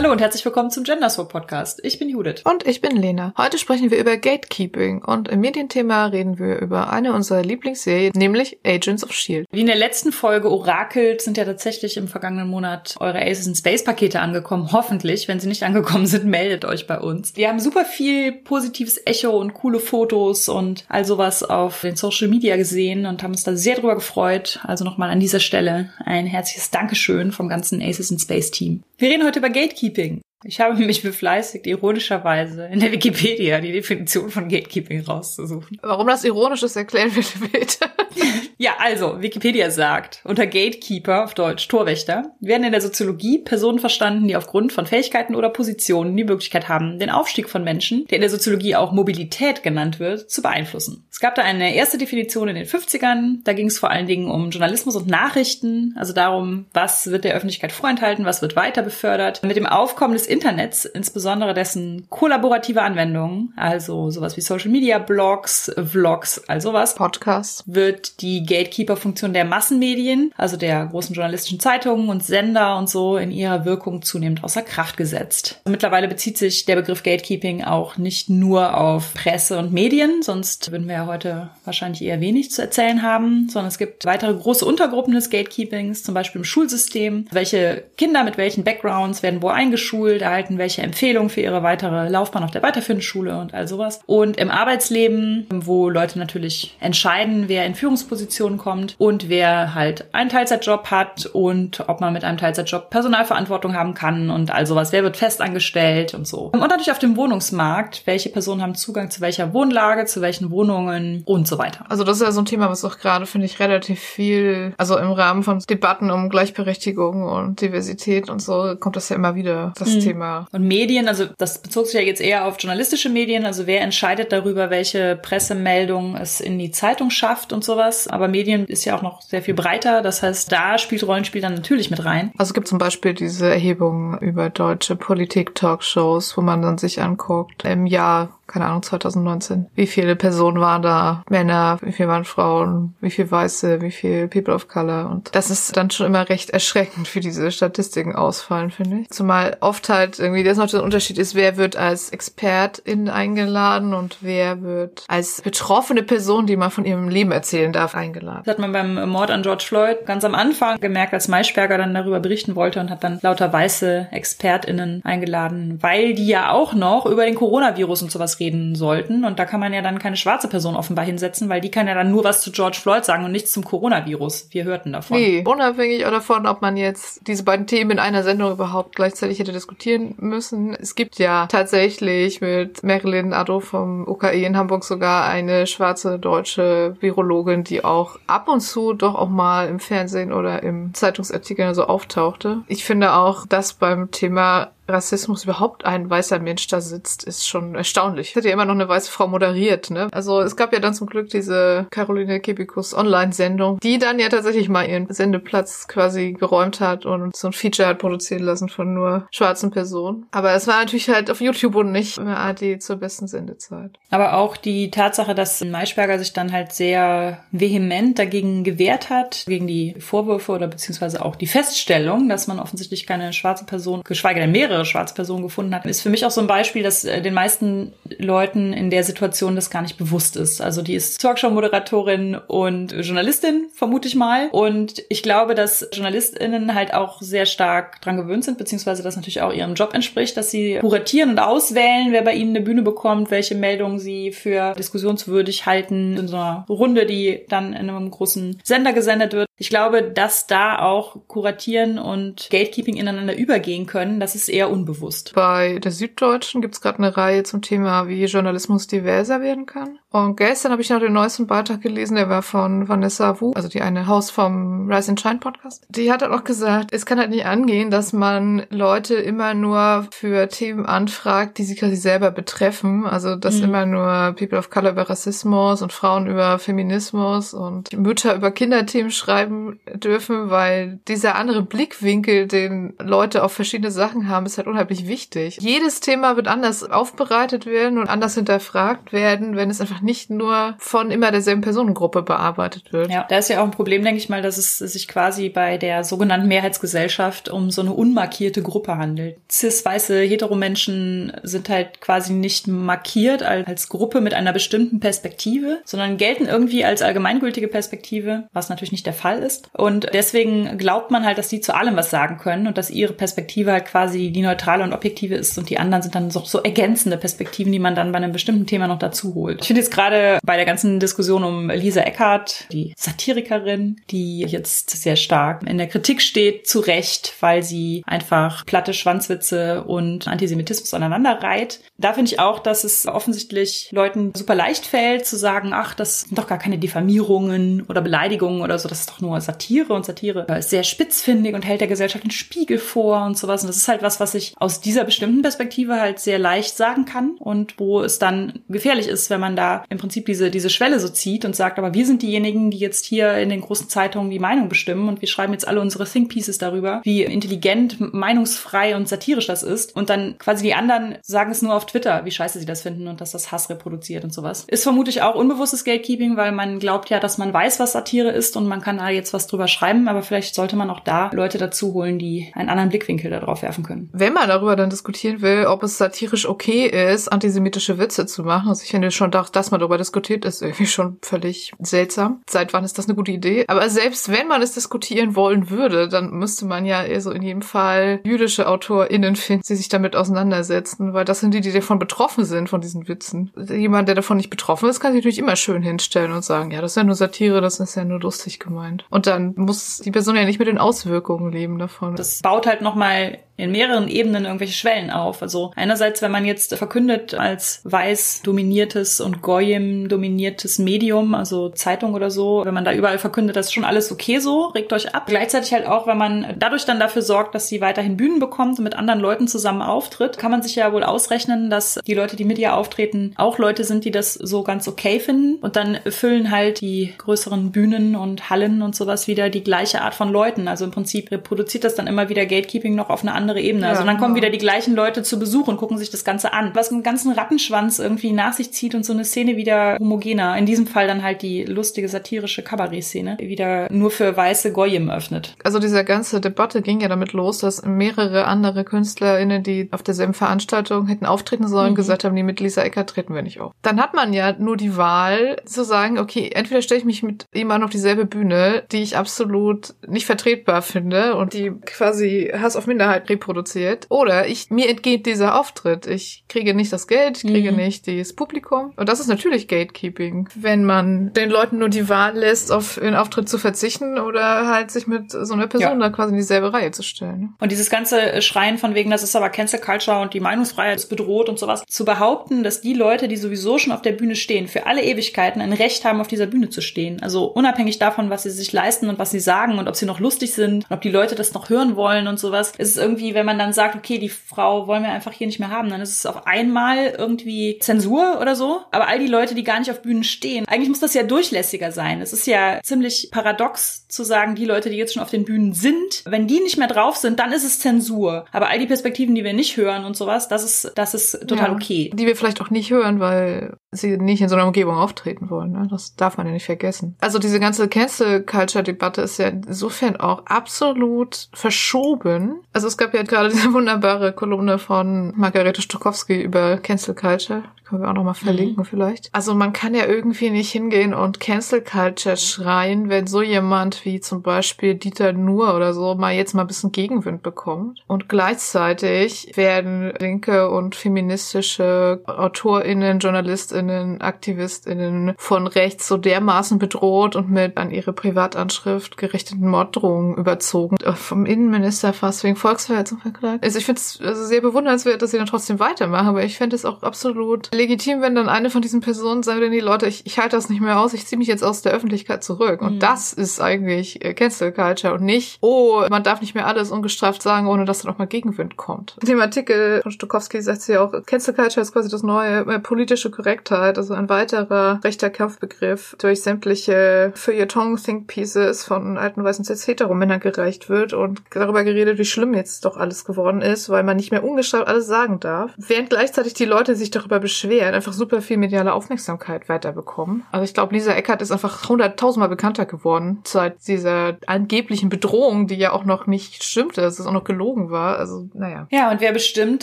Hallo und herzlich willkommen zum Genderswap Podcast. Ich bin Judith. Und ich bin Lena. Heute sprechen wir über Gatekeeping und im Medienthema reden wir über eine unserer Lieblingsserien, nämlich Agents of S.H.I.E.L.D. Wie in der letzten Folge orakelt, sind ja tatsächlich im vergangenen Monat eure Aces in Space Pakete angekommen. Hoffentlich. Wenn sie nicht angekommen sind, meldet euch bei uns. Wir haben super viel positives Echo und coole Fotos und all sowas auf den Social Media gesehen und haben uns da sehr drüber gefreut. Also nochmal an dieser Stelle ein herzliches Dankeschön vom ganzen Aces in Space Team. Wir reden heute über Gatekeeping. Ich habe mich befleißigt, ironischerweise in der Wikipedia die Definition von Gatekeeping rauszusuchen. Warum das ironisch ist, erklären wir bitte. ja, also, Wikipedia sagt, unter Gatekeeper, auf Deutsch Torwächter, werden in der Soziologie Personen verstanden, die aufgrund von Fähigkeiten oder Positionen die Möglichkeit haben, den Aufstieg von Menschen, der in der Soziologie auch Mobilität genannt wird, zu beeinflussen. Es gab da eine erste Definition in den 50ern, da ging es vor allen Dingen um Journalismus und Nachrichten, also darum, was wird der Öffentlichkeit vorenthalten, was wird weiter befördert. Mit dem Aufkommen des Internets, insbesondere dessen kollaborative Anwendungen, also sowas wie Social Media, Blogs, Vlogs, all sowas. Podcasts. Wird die Gatekeeper-Funktion der Massenmedien, also der großen journalistischen Zeitungen und Sender und so in ihrer Wirkung zunehmend außer Kraft gesetzt. Mittlerweile bezieht sich der Begriff Gatekeeping auch nicht nur auf Presse und Medien, sonst würden wir ja heute wahrscheinlich eher wenig zu erzählen haben, sondern es gibt weitere große Untergruppen des Gatekeepings, zum Beispiel im Schulsystem. Welche Kinder mit welchen Backgrounds werden wo eingeschult, erhalten welche Empfehlungen für ihre weitere Laufbahn auf der weiterführenden Schule und all sowas. Und im Arbeitsleben, wo Leute natürlich entscheiden, wer in Führungspositionen kommt und wer halt einen Teilzeitjob hat und ob man mit einem Teilzeitjob Personalverantwortung haben kann und all sowas. Wer wird festangestellt und so. Und natürlich auf dem Wohnungsmarkt, welche Personen haben Zugang zu welcher Wohnlage, zu welchen Wohnungen und so weiter. Also das ist ja so ein Thema, was auch gerade, finde ich, relativ viel, also im Rahmen von Debatten um Gleichberechtigung und Diversität und so, kommt das ja immer wieder, das mhm. Thema. Und Medien, also das bezog sich ja jetzt eher auf journalistische Medien, also wer entscheidet darüber, welche Pressemeldung es in die Zeitung schafft und sowas. Aber Medien ist ja auch noch sehr viel breiter, das heißt, da spielt Rollenspiel dann natürlich mit rein. Also es gibt zum Beispiel diese Erhebung über deutsche Politik-Talkshows, wo man dann sich anguckt, im Jahr keine Ahnung, 2019. Wie viele Personen waren da? Männer, wie viel waren Frauen, wie viel Weiße, wie viel People of Color. Und das ist dann schon immer recht erschreckend, wie diese Statistiken ausfallen, finde ich. Zumal oft halt irgendwie das noch der Unterschied ist, wer wird als Expertin eingeladen und wer wird als betroffene Person, die mal von ihrem Leben erzählen darf, eingeladen. Das hat man beim Mord an George Floyd ganz am Anfang gemerkt, als Maischberger dann darüber berichten wollte und hat dann lauter weiße ExpertInnen eingeladen, weil die ja auch noch über den Coronavirus und sowas reden sollten. Und da kann man ja dann keine schwarze Person offenbar hinsetzen, weil die kann ja dann nur was zu George Floyd sagen und nichts zum Coronavirus. Wir hörten davon. Nee, unabhängig davon, ob man jetzt diese beiden Themen in einer Sendung überhaupt gleichzeitig hätte diskutieren müssen. Es gibt ja tatsächlich mit Marilyn Addo vom UKE in Hamburg sogar eine schwarze deutsche Virologin, die auch ab und zu doch auch mal im Fernsehen oder im Zeitungsartikel so auftauchte. Ich finde auch, dass beim Thema Rassismus überhaupt ein weißer Mensch da sitzt, ist schon erstaunlich. Hat ja immer noch eine weiße Frau moderiert, ne? Also es gab ja dann zum Glück diese Caroline Kebikus Online-Sendung, die dann ja tatsächlich mal ihren Sendeplatz quasi geräumt hat und so ein Feature hat produzieren lassen von nur schwarzen Personen. Aber es war natürlich halt auf YouTube und nicht in der ARD zur besten Sendezeit. Aber auch die Tatsache, dass Maischberger sich dann halt sehr vehement dagegen gewehrt hat, gegen die Vorwürfe oder beziehungsweise auch die Feststellung, dass man offensichtlich keine schwarze Person, geschweige denn mehrere schwarze Person gefunden hat, ist für mich auch so ein Beispiel, dass äh, den meisten Leuten in der Situation das gar nicht bewusst ist. Also die ist Talkshow-Moderatorin und Journalistin, vermute ich mal. Und ich glaube, dass JournalistInnen halt auch sehr stark dran gewöhnt sind, beziehungsweise das natürlich auch ihrem Job entspricht, dass sie kuratieren und auswählen, wer bei ihnen eine Bühne bekommt, welche Meldungen sie für diskussionswürdig halten in so einer Runde, die dann in einem großen Sender gesendet wird. Ich glaube, dass da auch Kuratieren und Gatekeeping ineinander übergehen können, das ist eher unbewusst. Bei der Süddeutschen gibt's gerade eine Reihe zum Thema, wie Journalismus diverser werden kann. Und gestern habe ich noch den neuesten Beitrag gelesen, der war von Vanessa Wu, also die eine Haus vom Rise and Shine Podcast. Die hat halt auch gesagt, es kann halt nicht angehen, dass man Leute immer nur für Themen anfragt, die sie quasi selber betreffen. Also dass mhm. immer nur People of Color über Rassismus und Frauen über Feminismus und Mütter über Kinderthemen schreiben dürfen, weil dieser andere Blickwinkel, den Leute auf verschiedene Sachen haben, ist halt unheimlich wichtig. Jedes Thema wird anders aufbereitet werden und anders hinterfragt werden, wenn es einfach nicht nur von immer derselben Personengruppe bearbeitet wird. Ja, da ist ja auch ein Problem, denke ich mal, dass es sich quasi bei der sogenannten Mehrheitsgesellschaft um so eine unmarkierte Gruppe handelt. Cis-weiße Heteromenschen sind halt quasi nicht markiert als Gruppe mit einer bestimmten Perspektive, sondern gelten irgendwie als allgemeingültige Perspektive, was natürlich nicht der Fall ist. Und deswegen glaubt man halt, dass die zu allem was sagen können und dass ihre Perspektive halt quasi die neutrale und objektive ist und die anderen sind dann so, so ergänzende Perspektiven, die man dann bei einem bestimmten Thema noch dazu holt. Ich finde jetzt gerade bei der ganzen Diskussion um Lisa Eckhardt, die Satirikerin, die jetzt sehr stark in der Kritik steht, zu Recht, weil sie einfach platte Schwanzwitze und Antisemitismus aneinander reiht. Da finde ich auch, dass es offensichtlich Leuten super leicht fällt zu sagen, ach, das sind doch gar keine Diffamierungen oder Beleidigungen oder so, das ist doch nur Satire und Satire ist sehr spitzfindig und hält der Gesellschaft einen Spiegel vor und sowas. Und das ist halt was, was ich aus dieser bestimmten Perspektive halt sehr leicht sagen kann und wo es dann gefährlich ist, wenn man da im Prinzip diese, diese Schwelle so zieht und sagt, aber wir sind diejenigen, die jetzt hier in den großen Zeitungen die Meinung bestimmen und wir schreiben jetzt alle unsere Think Pieces darüber, wie intelligent, meinungsfrei und satirisch das ist. Und dann quasi die anderen sagen es nur auf Twitter, wie scheiße sie das finden und dass das Hass reproduziert und sowas. Ist vermutlich auch unbewusstes Gatekeeping, weil man glaubt ja, dass man weiß, was Satire ist und man kann da jetzt was drüber schreiben, aber vielleicht sollte man auch da Leute dazu holen, die einen anderen Blickwinkel darauf werfen können. Wenn man darüber dann diskutieren will, ob es satirisch okay ist, antisemitische Witze zu machen, also ich finde schon, dass darüber diskutiert, ist irgendwie schon völlig seltsam. Seit wann ist das eine gute Idee? Aber selbst wenn man es diskutieren wollen würde, dann müsste man ja eher so in jedem Fall jüdische AutorInnen finden, die sich damit auseinandersetzen, weil das sind die, die davon betroffen sind, von diesen Witzen. Jemand, der davon nicht betroffen ist, kann sich natürlich immer schön hinstellen und sagen, ja, das ist ja nur Satire, das ist ja nur lustig gemeint. Und dann muss die Person ja nicht mit den Auswirkungen leben davon. Das baut halt nochmal in mehreren Ebenen irgendwelche Schwellen auf. Also einerseits, wenn man jetzt verkündet als weiß dominiertes und Goyim dominiertes Medium, also Zeitung oder so, wenn man da überall verkündet, das ist schon alles okay so, regt euch ab. Gleichzeitig halt auch, wenn man dadurch dann dafür sorgt, dass sie weiterhin Bühnen bekommt und mit anderen Leuten zusammen auftritt, kann man sich ja wohl ausrechnen, dass die Leute, die mit ihr auftreten, auch Leute sind, die das so ganz okay finden. Und dann füllen halt die größeren Bühnen und Hallen und sowas wieder die gleiche Art von Leuten. Also im Prinzip reproduziert das dann immer wieder Gatekeeping noch auf eine andere andere Ebene. Also ja, also dann kommen genau. wieder die gleichen Leute zu Besuch und gucken sich das Ganze an. Was einen ganzen Rattenschwanz irgendwie nach sich zieht und so eine Szene wieder homogener. In diesem Fall dann halt die lustige satirische Kabarett-Szene wieder nur für weiße Goyim öffnet. Also diese ganze Debatte ging ja damit los, dass mehrere andere KünstlerInnen, die auf derselben Veranstaltung hätten auftreten sollen, mhm. gesagt haben, nee, mit Lisa Ecker treten wir nicht auf. Dann hat man ja nur die Wahl zu sagen, okay, entweder stelle ich mich mit jemandem auf dieselbe Bühne, die ich absolut nicht vertretbar finde und die quasi Hass auf Minderheit reproduziert. Oder ich, mir entgeht dieser Auftritt. Ich kriege nicht das Geld, ich kriege mhm. nicht das Publikum. Und das ist natürlich Gatekeeping. Wenn man den Leuten nur die Wahl lässt, auf den Auftritt zu verzichten oder halt sich mit so einer Person ja. da quasi in dieselbe Reihe zu stellen. Und dieses ganze Schreien von wegen, das ist aber Cancel Culture und die Meinungsfreiheit ist bedroht und sowas, zu behaupten, dass die Leute, die sowieso schon auf der Bühne stehen, für alle Ewigkeiten ein Recht haben, auf dieser Bühne zu stehen. Also unabhängig davon, was sie sich leisten und was sie sagen und ob sie noch lustig sind und ob die Leute das noch hören wollen und sowas, ist es irgendwie, wenn man dann sagt, okay, die Frau wollen wir einfach hier nicht mehr haben, dann ist es auf einmal irgendwie Zensur oder so. Aber all die Leute, die gar nicht auf Bühnen stehen, eigentlich muss das ja durchlässiger sein. Es ist ja ziemlich paradox zu sagen, die Leute, die jetzt schon auf den Bühnen sind, wenn die nicht mehr drauf sind, dann ist es Zensur. Aber all die Perspektiven, die wir nicht hören und sowas, das ist, das ist total ja, okay. Die wir vielleicht auch nicht hören, weil sie nicht in so einer Umgebung auftreten wollen. Ne? Das darf man ja nicht vergessen. Also diese ganze Cancel Culture Debatte ist ja insofern auch absolut verschoben. Also es gab ja gerade diese wunderbare Kolumne von Margarete Stokowski über Cancel Culture. Können wir auch nochmal verlinken mhm. vielleicht. Also man kann ja irgendwie nicht hingehen und Cancel Culture schreien, wenn so jemand wie zum Beispiel Dieter Nuhr oder so mal jetzt mal ein bisschen Gegenwind bekommt. Und gleichzeitig werden linke und feministische AutorInnen, JournalistInnen, AktivistInnen von rechts so dermaßen bedroht und mit an ihre Privatanschrift gerichteten Morddrohungen überzogen. Äh, vom Innenminister fast wegen Volksverhetzung verklagt. Also ich finde es also sehr bewundernswert, dass sie dann trotzdem weitermachen, aber ich fände es auch absolut legitim, wenn dann eine von diesen Personen sagt, nee, Leute, ich, ich halte das nicht mehr aus, ich ziehe mich jetzt aus der Öffentlichkeit zurück. Und mhm. das ist eigentlich äh, Cancel Culture und nicht, oh, man darf nicht mehr alles ungestraft sagen, ohne dass dann auch mal Gegenwind kommt. In dem Artikel von Stokowski sagt sie auch, Cancel Culture ist quasi das neue äh, politische Korrektheit also ein weiterer rechter Kampfbegriff, durch sämtliche Feuilleton-Think-Pieces von alten weißen cis-hetero-Männern gereicht wird und darüber geredet, wie schlimm jetzt doch alles geworden ist, weil man nicht mehr ungeschraubt alles sagen darf. Während gleichzeitig die Leute sich darüber beschweren, einfach super viel mediale Aufmerksamkeit weiterbekommen. Also ich glaube, Lisa Eckert ist einfach hunderttausendmal bekannter geworden seit dieser angeblichen Bedrohung, die ja auch noch nicht stimmte, dass es auch noch gelogen war. Also, naja. Ja, und wer bestimmt,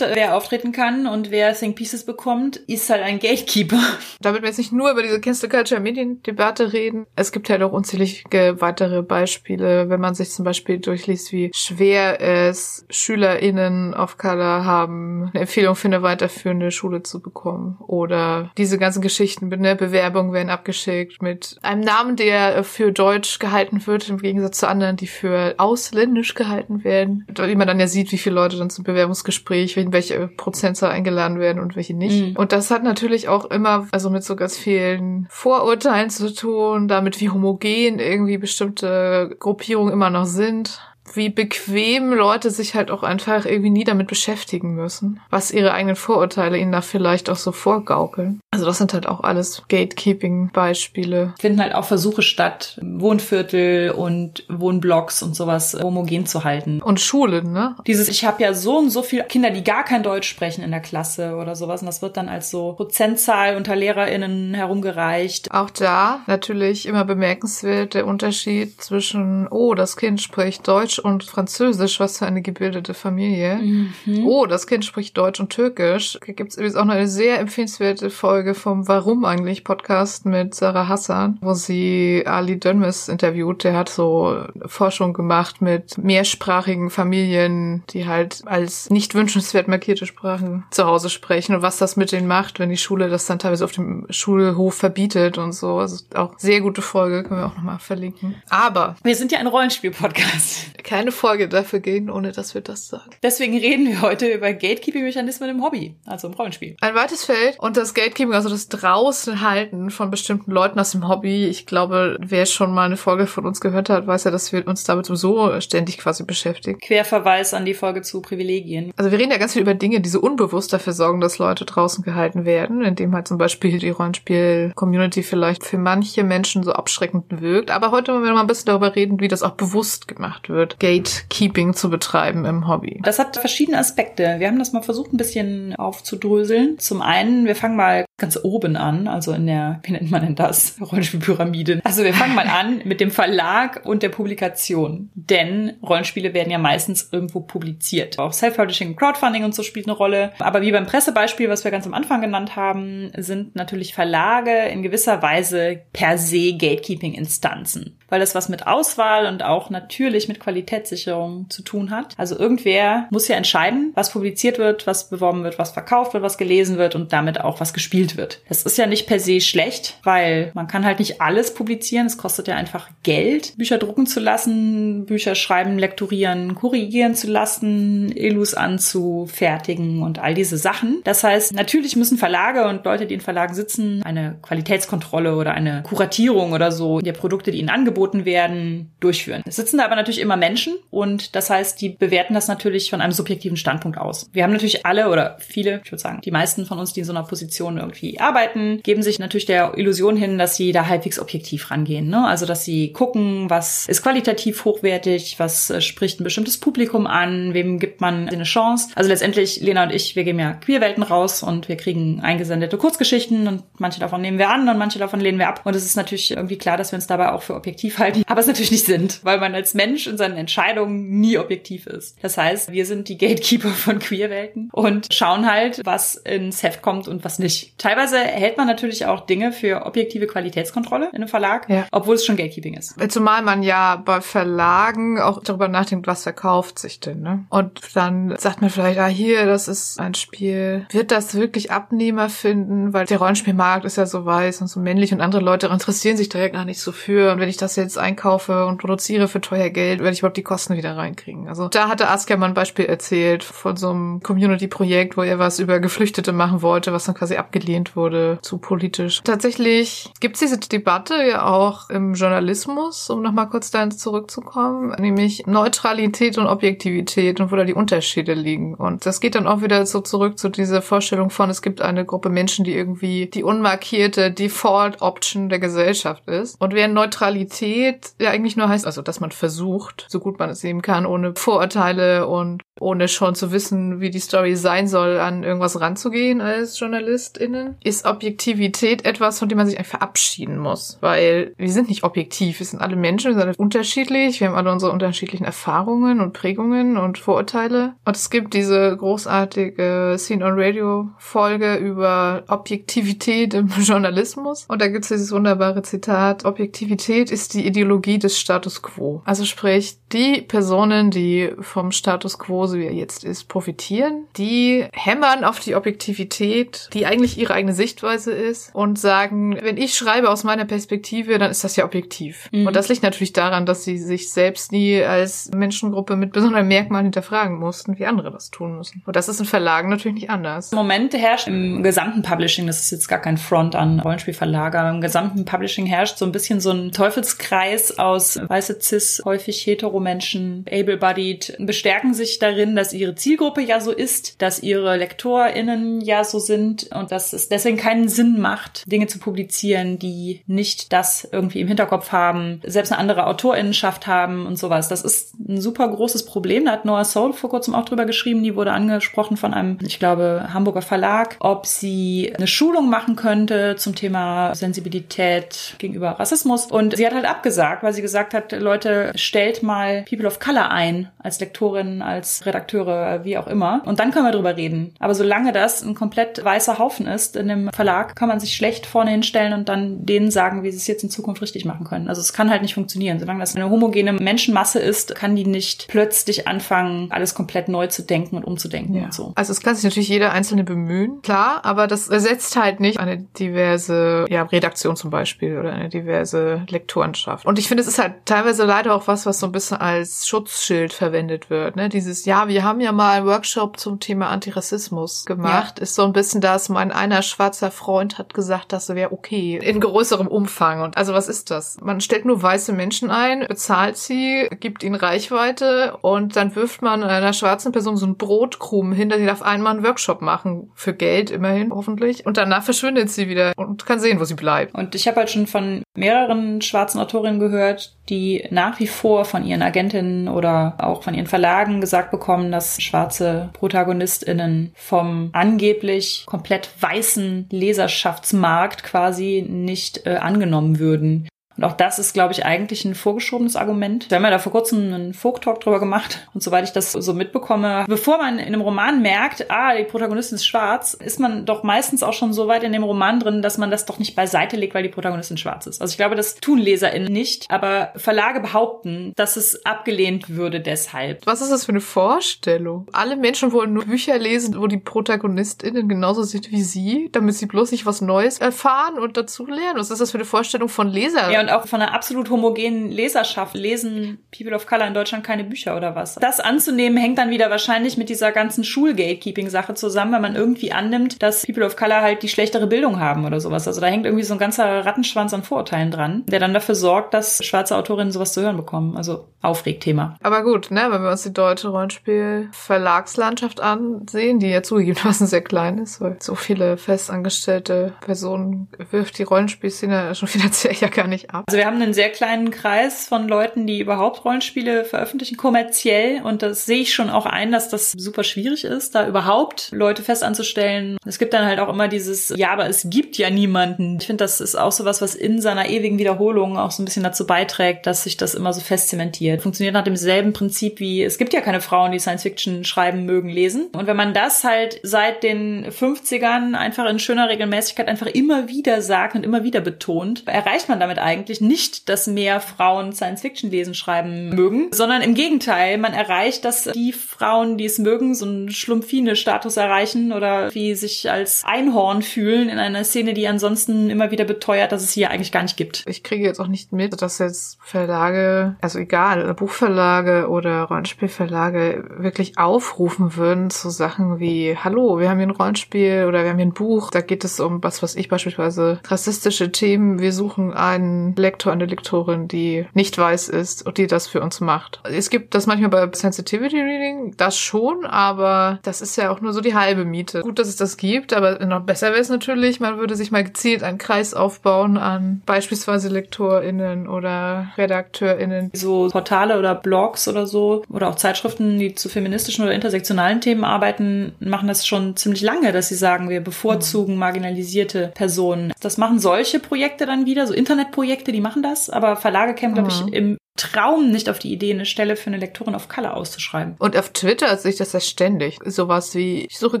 wer auftreten kann und wer Think Pieces bekommt, ist halt ein Gatekeeper. Damit wir jetzt nicht nur über diese Cancel Culture Mediendebatte reden, es gibt halt auch unzählige weitere Beispiele, wenn man sich zum Beispiel durchliest, wie schwer es SchülerInnen of Color haben, eine Empfehlung für eine weiterführende Schule zu bekommen. Oder diese ganzen Geschichten mit ne, Bewerbungen werden abgeschickt mit einem Namen, der für Deutsch gehalten wird, im Gegensatz zu anderen, die für ausländisch gehalten werden. Wie man dann ja sieht, wie viele Leute dann zum Bewerbungsgespräch, welche Prozentzahl eingeladen werden und welche nicht. Mhm. Und das hat natürlich auch immer, also mit so ganz vielen Vorurteilen zu tun, damit wie homogen irgendwie bestimmte Gruppierungen immer noch sind wie bequem Leute sich halt auch einfach irgendwie nie damit beschäftigen müssen, was ihre eigenen Vorurteile ihnen da vielleicht auch so vorgaukeln. Also das sind halt auch alles Gatekeeping-Beispiele. Finden halt auch Versuche statt, Wohnviertel und Wohnblocks und sowas homogen zu halten. Und Schulen, ne? Dieses, ich habe ja so und so viele Kinder, die gar kein Deutsch sprechen in der Klasse oder sowas und das wird dann als so Prozentzahl unter LehrerInnen herumgereicht. Auch da natürlich immer bemerkenswert der Unterschied zwischen, oh, das Kind spricht Deutsch und Französisch, was für eine gebildete Familie. Mhm. Oh, das Kind spricht Deutsch und Türkisch. Da gibt es übrigens auch noch eine sehr empfehlenswerte Folge vom Warum eigentlich Podcast mit Sarah Hassan, wo sie Ali Dönmes interviewt. Der hat so Forschung gemacht mit mehrsprachigen Familien, die halt als nicht wünschenswert markierte Sprachen zu Hause sprechen und was das mit denen macht, wenn die Schule das dann teilweise auf dem Schulhof verbietet und so. Also auch sehr gute Folge, können wir auch nochmal verlinken. Aber wir sind ja ein Rollenspiel-Podcast keine Folge dafür gehen, ohne dass wir das sagen. Deswegen reden wir heute über Gatekeeping-Mechanismen im Hobby, also im Rollenspiel. Ein weites Feld und das Gatekeeping, also das Draußenhalten von bestimmten Leuten aus dem Hobby. Ich glaube, wer schon mal eine Folge von uns gehört hat, weiß ja, dass wir uns damit so ständig quasi beschäftigen. Querverweis an die Folge zu Privilegien. Also wir reden ja ganz viel über Dinge, die so unbewusst dafür sorgen, dass Leute draußen gehalten werden, indem halt zum Beispiel die Rollenspiel-Community vielleicht für manche Menschen so abschreckend wirkt. Aber heute wollen wir mal ein bisschen darüber reden, wie das auch bewusst gemacht wird. Gatekeeping zu betreiben im Hobby? Das hat verschiedene Aspekte. Wir haben das mal versucht, ein bisschen aufzudröseln. Zum einen, wir fangen mal ganz oben an, also in der, wie nennt man denn das? Rollenspielpyramide. Also wir fangen mal an mit dem Verlag und der Publikation. Denn Rollenspiele werden ja meistens irgendwo publiziert. Auch Self-Publishing, Crowdfunding und so spielt eine Rolle. Aber wie beim Pressebeispiel, was wir ganz am Anfang genannt haben, sind natürlich Verlage in gewisser Weise per se Gatekeeping-Instanzen weil das was mit Auswahl und auch natürlich mit Qualitätssicherung zu tun hat. Also irgendwer muss ja entscheiden, was publiziert wird, was beworben wird, was verkauft wird, was gelesen wird und damit auch was gespielt wird. Das ist ja nicht per se schlecht, weil man kann halt nicht alles publizieren. Es kostet ja einfach Geld, Bücher drucken zu lassen, Bücher schreiben, lektorieren, korrigieren zu lassen, Illus anzufertigen und all diese Sachen. Das heißt, natürlich müssen Verlage und Leute, die in Verlagen sitzen, eine Qualitätskontrolle oder eine Kuratierung oder so der Produkte, die ihnen angeboten werden, durchführen. Es sitzen da aber natürlich immer Menschen und das heißt, die bewerten das natürlich von einem subjektiven Standpunkt aus. Wir haben natürlich alle oder viele, ich würde sagen, die meisten von uns, die in so einer Position irgendwie arbeiten, geben sich natürlich der Illusion hin, dass sie da halbwegs objektiv rangehen. Ne? Also, dass sie gucken, was ist qualitativ hochwertig, was äh, spricht ein bestimmtes Publikum an, wem gibt man eine Chance. Also letztendlich, Lena und ich, wir geben ja Queerwelten raus und wir kriegen eingesendete Kurzgeschichten und manche davon nehmen wir an und manche davon lehnen wir ab. Und es ist natürlich irgendwie klar, dass wir uns dabei auch für objektiv halten, aber es natürlich nicht sind, weil man als Mensch in seinen Entscheidungen nie objektiv ist. Das heißt, wir sind die Gatekeeper von Queerwelten und schauen halt, was ins Heft kommt und was nicht. Teilweise hält man natürlich auch Dinge für objektive Qualitätskontrolle in einem Verlag, ja. obwohl es schon Gatekeeping ist. Zumal man ja bei Verlagen auch darüber nachdenkt, was verkauft sich denn, ne? Und dann sagt man vielleicht, ah, hier, das ist ein Spiel. Wird das wirklich Abnehmer finden? Weil der Rollenspielmarkt ist ja so weiß und so männlich und andere Leute interessieren sich ja gar nicht so für. Und wenn ich das jetzt einkaufe und produziere für teuer Geld, werde ich überhaupt die Kosten wieder reinkriegen. Also da hatte Asker mal ein Beispiel erzählt von so einem Community-Projekt, wo er was über Geflüchtete machen wollte, was dann quasi abgelehnt ausgedehnt wurde zu politisch. Tatsächlich gibt es diese Debatte ja auch im Journalismus, um nochmal kurz dahin zurückzukommen, nämlich Neutralität und Objektivität und wo da die Unterschiede liegen. Und das geht dann auch wieder so zurück zu dieser Vorstellung von, es gibt eine Gruppe Menschen, die irgendwie die unmarkierte Default-Option der Gesellschaft ist. Und während Neutralität ja eigentlich nur heißt, also dass man versucht, so gut man es eben kann, ohne Vorurteile und ohne schon zu wissen, wie die Story sein soll, an irgendwas ranzugehen als JournalistInnen, ist Objektivität etwas, von dem man sich einfach verabschieden muss. Weil wir sind nicht objektiv, wir sind alle Menschen, wir sind alle unterschiedlich, wir haben alle unsere unterschiedlichen Erfahrungen und Prägungen und Vorurteile. Und es gibt diese großartige Scene on Radio Folge über Objektivität im Journalismus. Und da gibt es dieses wunderbare Zitat, Objektivität ist die Ideologie des Status quo. Also sprich, die Personen, die vom Status quo so wie er jetzt ist, profitieren. Die hämmern auf die Objektivität, die eigentlich ihre eigene Sichtweise ist und sagen, wenn ich schreibe aus meiner Perspektive, dann ist das ja objektiv. Mhm. Und das liegt natürlich daran, dass sie sich selbst nie als Menschengruppe mit besonderen Merkmalen hinterfragen mussten, wie andere das tun müssen. Und das ist in Verlagen natürlich nicht anders. Im Moment herrscht im gesamten Publishing, das ist jetzt gar kein Front an Rollenspielverlager, im gesamten Publishing herrscht so ein bisschen so ein Teufelskreis aus weiße cis, häufig hetero Menschen, able-bodied, bestärken sich darin, darin, dass ihre Zielgruppe ja so ist, dass ihre LektorInnen ja so sind und dass es deswegen keinen Sinn macht, Dinge zu publizieren, die nicht das irgendwie im Hinterkopf haben, selbst eine andere AutorInnenschaft haben und sowas. Das ist ein super großes Problem. Da hat Noah Soul vor kurzem auch drüber geschrieben. Die wurde angesprochen von einem, ich glaube, Hamburger Verlag, ob sie eine Schulung machen könnte zum Thema Sensibilität gegenüber Rassismus. Und sie hat halt abgesagt, weil sie gesagt hat, Leute, stellt mal People of Color ein als Lektorin, als Redakteure, wie auch immer. Und dann können wir drüber reden. Aber solange das ein komplett weißer Haufen ist in dem Verlag, kann man sich schlecht vorne hinstellen und dann denen sagen, wie sie es jetzt in Zukunft richtig machen können. Also es kann halt nicht funktionieren. Solange das eine homogene Menschenmasse ist, kann die nicht plötzlich anfangen, alles komplett neu zu denken und umzudenken ja. und so. Also es kann sich natürlich jeder Einzelne bemühen, klar, aber das ersetzt halt nicht eine diverse ja, Redaktion zum Beispiel oder eine diverse Lektorenschaft. Und ich finde, es ist halt teilweise leider auch was, was so ein bisschen als Schutzschild verwendet wird. Ne? Dieses, ja, wir haben ja mal einen Workshop zum Thema Antirassismus gemacht. Ja. Ist so ein bisschen das, mein einer schwarzer Freund hat gesagt, das wäre okay. In größerem Umfang. Und also was ist das? Man stellt nur weiße Menschen ein, bezahlt sie, gibt ihnen Reichweite und dann wirft man einer schwarzen Person so einen Brotkrumen hin, dass sie darf einmal einen Workshop machen. Für Geld immerhin, hoffentlich. Und danach verschwindet sie wieder und kann sehen, wo sie bleibt. Und ich habe halt schon von mehreren schwarzen Autorinnen gehört, die nach wie vor von ihren Agentinnen oder auch von ihren Verlagen gesagt bekommen, dass schwarze Protagonistinnen vom angeblich komplett weißen Leserschaftsmarkt quasi nicht äh, angenommen würden. Und auch das ist, glaube ich, eigentlich ein vorgeschobenes Argument. Wir haben ja da vor kurzem einen Folk-Talk drüber gemacht. Und soweit ich das so mitbekomme, bevor man in einem Roman merkt, ah, die Protagonistin ist schwarz, ist man doch meistens auch schon so weit in dem Roman drin, dass man das doch nicht beiseite legt, weil die Protagonistin schwarz ist. Also ich glaube, das tun LeserInnen nicht. Aber Verlage behaupten, dass es abgelehnt würde deshalb. Was ist das für eine Vorstellung? Alle Menschen wollen nur Bücher lesen, wo die ProtagonistInnen genauso sind wie sie, damit sie bloß nicht was Neues erfahren und dazu lernen. Was ist das für eine Vorstellung von Leser? Ja, und auch von einer absolut homogenen Leserschaft lesen People of Color in Deutschland keine Bücher oder was. Das anzunehmen hängt dann wieder wahrscheinlich mit dieser ganzen Schulgatekeeping-Sache zusammen, wenn man irgendwie annimmt, dass People of Color halt die schlechtere Bildung haben oder sowas. Also da hängt irgendwie so ein ganzer Rattenschwanz an Vorurteilen dran, der dann dafür sorgt, dass schwarze Autorinnen sowas zu hören bekommen. Also Aufregthema. Aber gut, ne, wenn wir uns die deutsche Rollenspiel-Verlagslandschaft ansehen, die ja zugegebenermaßen sehr klein ist, weil so viele festangestellte Personen wirft die Rollenspielszene schon finanziell ja gar nicht ab ab. Also wir haben einen sehr kleinen Kreis von Leuten, die überhaupt Rollenspiele veröffentlichen, kommerziell. Und das sehe ich schon auch ein, dass das super schwierig ist, da überhaupt Leute fest anzustellen. Es gibt dann halt auch immer dieses, ja, aber es gibt ja niemanden. Ich finde, das ist auch sowas, was in seiner ewigen Wiederholung auch so ein bisschen dazu beiträgt, dass sich das immer so fest zementiert. Funktioniert nach demselben Prinzip wie, es gibt ja keine Frauen, die Science Fiction schreiben mögen, lesen. Und wenn man das halt seit den 50ern einfach in schöner Regelmäßigkeit einfach immer wieder sagt und immer wieder betont, erreicht man damit eigentlich eigentlich nicht, dass mehr Frauen Science-Fiction lesen, schreiben mögen, sondern im Gegenteil, man erreicht, dass die Frauen, die es mögen, so einen Schlumpfine-Status erreichen oder wie sich als Einhorn fühlen in einer Szene, die ansonsten immer wieder beteuert, dass es hier eigentlich gar nicht gibt. Ich kriege jetzt auch nicht mit, dass jetzt Verlage, also egal, Buchverlage oder Rollenspielverlage wirklich aufrufen würden zu Sachen wie, hallo, wir haben hier ein Rollenspiel oder wir haben hier ein Buch, da geht es um was, was ich beispielsweise rassistische Themen, wir suchen einen Lektor, eine Lektorin, die nicht weiß ist und die das für uns macht. Es gibt das manchmal bei Sensitivity Reading, das schon, aber das ist ja auch nur so die halbe Miete. Gut, dass es das gibt, aber noch besser wäre es natürlich, man würde sich mal gezielt einen Kreis aufbauen an beispielsweise LektorInnen oder RedakteurInnen. So Portale oder Blogs oder so oder auch Zeitschriften, die zu feministischen oder intersektionalen Themen arbeiten, machen das schon ziemlich lange, dass sie sagen, wir bevorzugen marginalisierte Personen. Das machen solche Projekte dann wieder, so Internetprojekte, die machen das, aber Verlage kämen, glaube ich, im Traum nicht auf die Idee, eine Stelle für eine Lektorin auf Color auszuschreiben. Und auf Twitter sehe ich das ja ständig. Sowas wie, ich suche